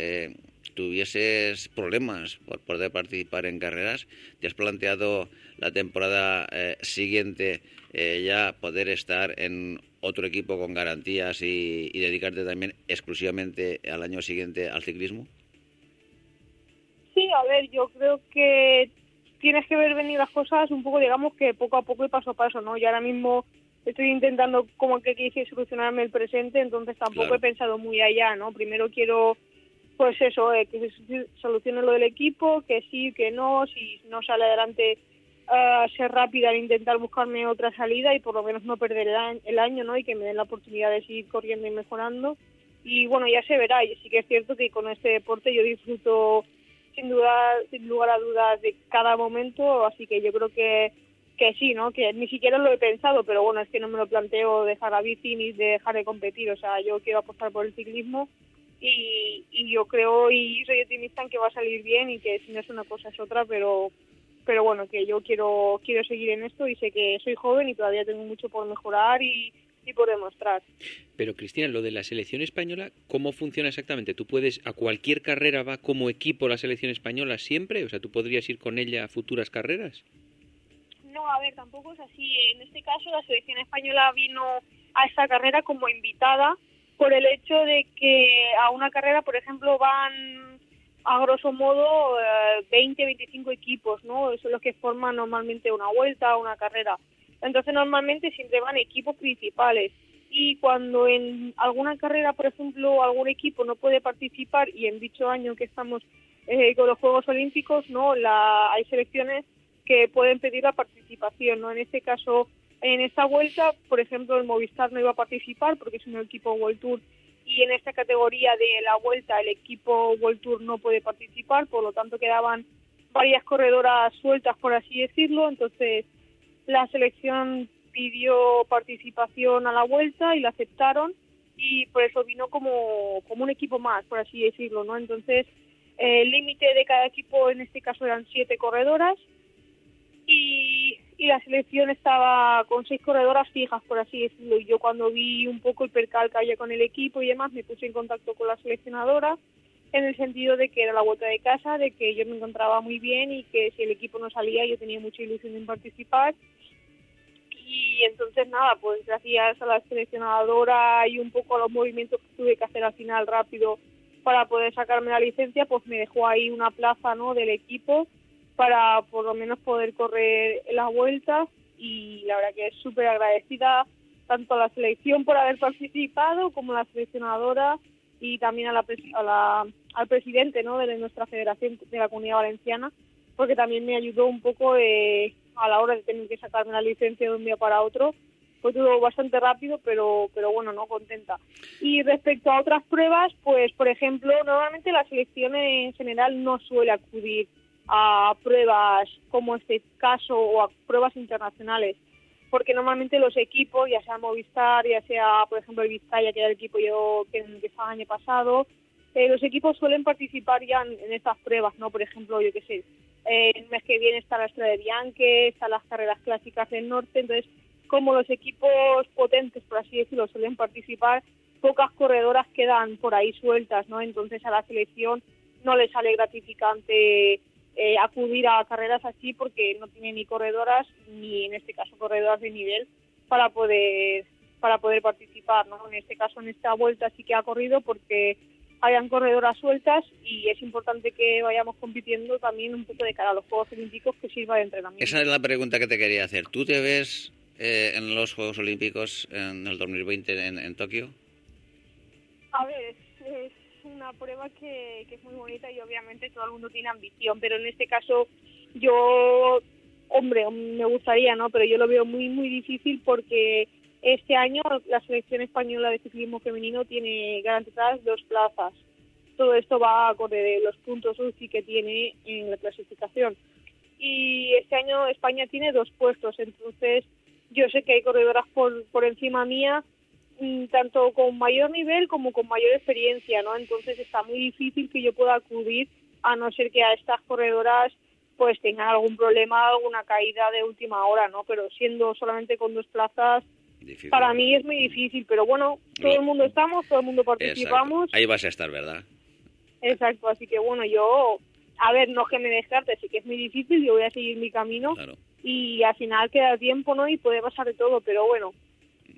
tuvieses problemas por poder participar en carreras, ¿te has planteado la temporada eh, siguiente eh, ya poder estar en otro equipo con garantías y, y, dedicarte también exclusivamente al año siguiente al ciclismo? Sí, a ver, yo creo que tienes que ver venir las cosas un poco, digamos que poco a poco y paso a paso, ¿no? Y ahora mismo estoy intentando como que quise solucionarme el presente, entonces tampoco he pensado muy allá, ¿no? Primero quiero, pues eso, eh, que se solucione lo del equipo, que sí, que no, si no sale adelante uh, ser rápida e intentar buscarme otra salida y por lo menos no perder el año, el año, ¿no? Y que me den la oportunidad de seguir corriendo y mejorando. Y bueno, ya se verá, y sí que es cierto que con este deporte yo disfruto sin duda, sin lugar a dudas de cada momento, así que yo creo que que sí, ¿no? Que ni siquiera lo he pensado, pero bueno, es que no me lo planteo dejar la bici ni dejar de competir, o sea, yo quiero apostar por el ciclismo y, y yo creo y soy optimista en que va a salir bien y que si no es una cosa es otra, pero pero bueno, que yo quiero quiero seguir en esto y sé que soy joven y todavía tengo mucho por mejorar y, y por demostrar. Pero Cristina, lo de la selección española, ¿cómo funciona exactamente? ¿Tú puedes, a cualquier carrera va como equipo la selección española siempre? O sea, ¿tú podrías ir con ella a futuras carreras? A ver, tampoco es así. En este caso, la selección española vino a esta carrera como invitada por el hecho de que a una carrera, por ejemplo, van a grosso modo 20, eh, 25 equipos, ¿no? Eso es lo que forman normalmente una vuelta, una carrera. Entonces, normalmente siempre van equipos principales. Y cuando en alguna carrera, por ejemplo, algún equipo no puede participar, y en dicho año que estamos eh, con los Juegos Olímpicos, no la, hay selecciones que pueden pedir la participación. no En este caso, en esta vuelta, por ejemplo, el Movistar no iba a participar porque es un equipo World Tour y en esta categoría de la vuelta el equipo World Tour no puede participar, por lo tanto quedaban varias corredoras sueltas, por así decirlo. Entonces, la selección pidió participación a la vuelta y la aceptaron y por eso vino como, como un equipo más, por así decirlo, ¿no? Entonces, el límite de cada equipo en este caso eran siete corredoras y, y la selección estaba con seis corredoras fijas, por así decirlo. Y yo cuando vi un poco el percal que había con el equipo y demás, me puse en contacto con la seleccionadora en el sentido de que era la vuelta de casa, de que yo me encontraba muy bien y que si el equipo no salía yo tenía mucha ilusión en participar. Y entonces nada, pues gracias a la seleccionadora y un poco a los movimientos que tuve que hacer al final rápido para poder sacarme la licencia, pues me dejó ahí una plaza ¿no? del equipo para por lo menos poder correr la vuelta y la verdad que es súper agradecida tanto a la selección por haber participado como a la seleccionadora y también a la, a la, al presidente ¿no? de nuestra federación de la comunidad valenciana porque también me ayudó un poco eh, a la hora de tener que sacarme la licencia de un día para otro fue todo bastante rápido, pero, pero bueno, no contenta. Y respecto a otras pruebas, pues por ejemplo, normalmente la selección en general no suele acudir a pruebas como este caso o a pruebas internacionales, porque normalmente los equipos, ya sea Movistar, ya sea por ejemplo el Vizcaya, que era el equipo yo que, estaba el año pasado, eh, los equipos suelen participar ya en, estas pruebas, ¿no? Por ejemplo, yo qué sé, eh, el mes que viene está la Estrella de Bianque, están las carreras clásicas del norte, entonces como los equipos potentes, por así decirlo, suelen participar, pocas corredoras quedan por ahí sueltas, ¿no? Entonces a la selección no le sale gratificante eh, acudir a carreras así porque no tiene ni corredoras ni en este caso corredoras de nivel para poder para poder participar no en este caso en esta vuelta sí que ha corrido porque hayan corredoras sueltas y es importante que vayamos compitiendo también un poco de cara a los Juegos Olímpicos que sirva de entrenamiento. Esa es la pregunta que te quería hacer. ¿Tú te ves eh, en los Juegos Olímpicos en el 2020 en, en Tokio? A ver, es una prueba que, es muy bonita y obviamente todo el mundo tiene ambición, pero en este caso yo, hombre, me gustaría, ¿no? Pero yo lo veo muy, muy difícil porque este año la selección española de ciclismo femenino tiene garantizadas dos plazas. Todo esto va a correr los puntos UCI que tiene en la clasificación. Y este año España tiene dos puestos, entonces yo sé que hay corredoras por, por encima mía tanto con mayor nivel como con mayor experiencia, ¿no? Entonces está muy difícil que yo pueda acudir a no ser que a estas corredoras pues tengan algún problema, alguna caída de última hora, ¿no? Pero siendo solamente con dos plazas, para mí es muy difícil, pero bueno, todo el mundo estamos, todo el mundo participamos. Ahí vas a estar, ¿verdad? Exacto, así que bueno, yo, a ver, no es que me descarte, sí que es muy difícil, yo voy a seguir mi camino Claro. y al final queda tiempo, ¿no? Y puede pasar de todo, pero bueno,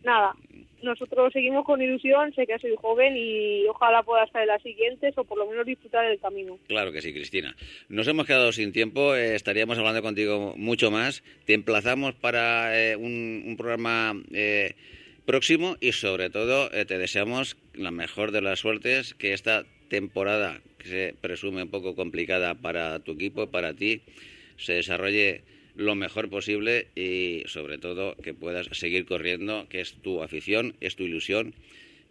nada, nosotros seguimos con ilusión, sé que soy joven y ojalá pueda estar en las siguientes o por lo menos disfrutar del camino. Claro que sí, Cristina. Nos hemos quedado sin tiempo, eh, estaríamos hablando contigo mucho más. Te emplazamos para eh, un, programa eh, próximo y sobre todo te deseamos la mejor de las suertes, que esta temporada, que se presume un poco complicada para tu equipo, para ti, se desarrolle lo mejor posible y sobre todo que puedas seguir corriendo, que es tu afición, es tu ilusión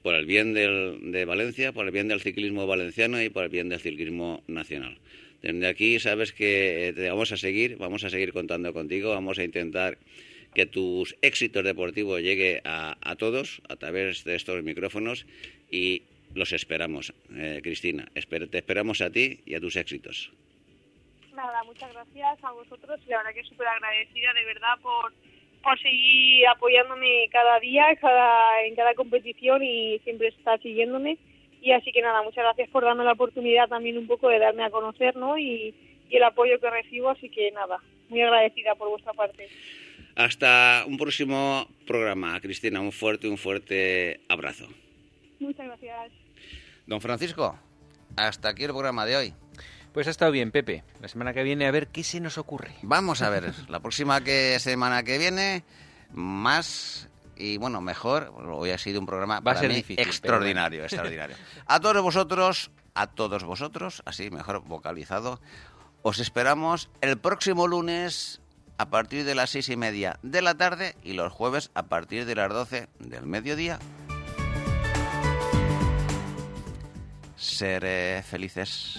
por el bien del- de Valencia, por el bien del ciclismo valenciano y por el bien del ciclismo nacional. Desde aquí sabes que te vamos a seguir, vamos a seguir contando contigo, vamos a intentar que tus éxitos deportivos llegue a, a todos a través de estos micrófonos y los esperamos, eh, Cristina. Esper- te esperamos a ti y a tus éxitos. Nada, muchas gracias a vosotros y la verdad que súper agradecida de verdad por, por seguir apoyándome cada día, cada, en cada competición y siempre estar siguiéndome. Y así que nada, muchas gracias por darme la oportunidad también un poco de darme a conocer, ¿no? Y, y el apoyo que recibo, así que nada, muy agradecida por vuestra parte. Hasta un próximo programa, Cristina. Un fuerte, un fuerte abrazo. Muchas gracias. Don Francisco, hasta aquí el programa de hoy. Pues ha estado bien, Pepe. La semana que viene a ver qué se nos ocurre. Vamos a ver, la próxima que semana que viene, más y bueno, mejor. Hoy ha sido un programa Va a para ser mí difícil, extraordinario, extraordinario. A todos vosotros, a todos vosotros, así mejor vocalizado, os esperamos el próximo lunes a partir de las seis y media de la tarde y los jueves a partir de las doce del mediodía. Seré felices.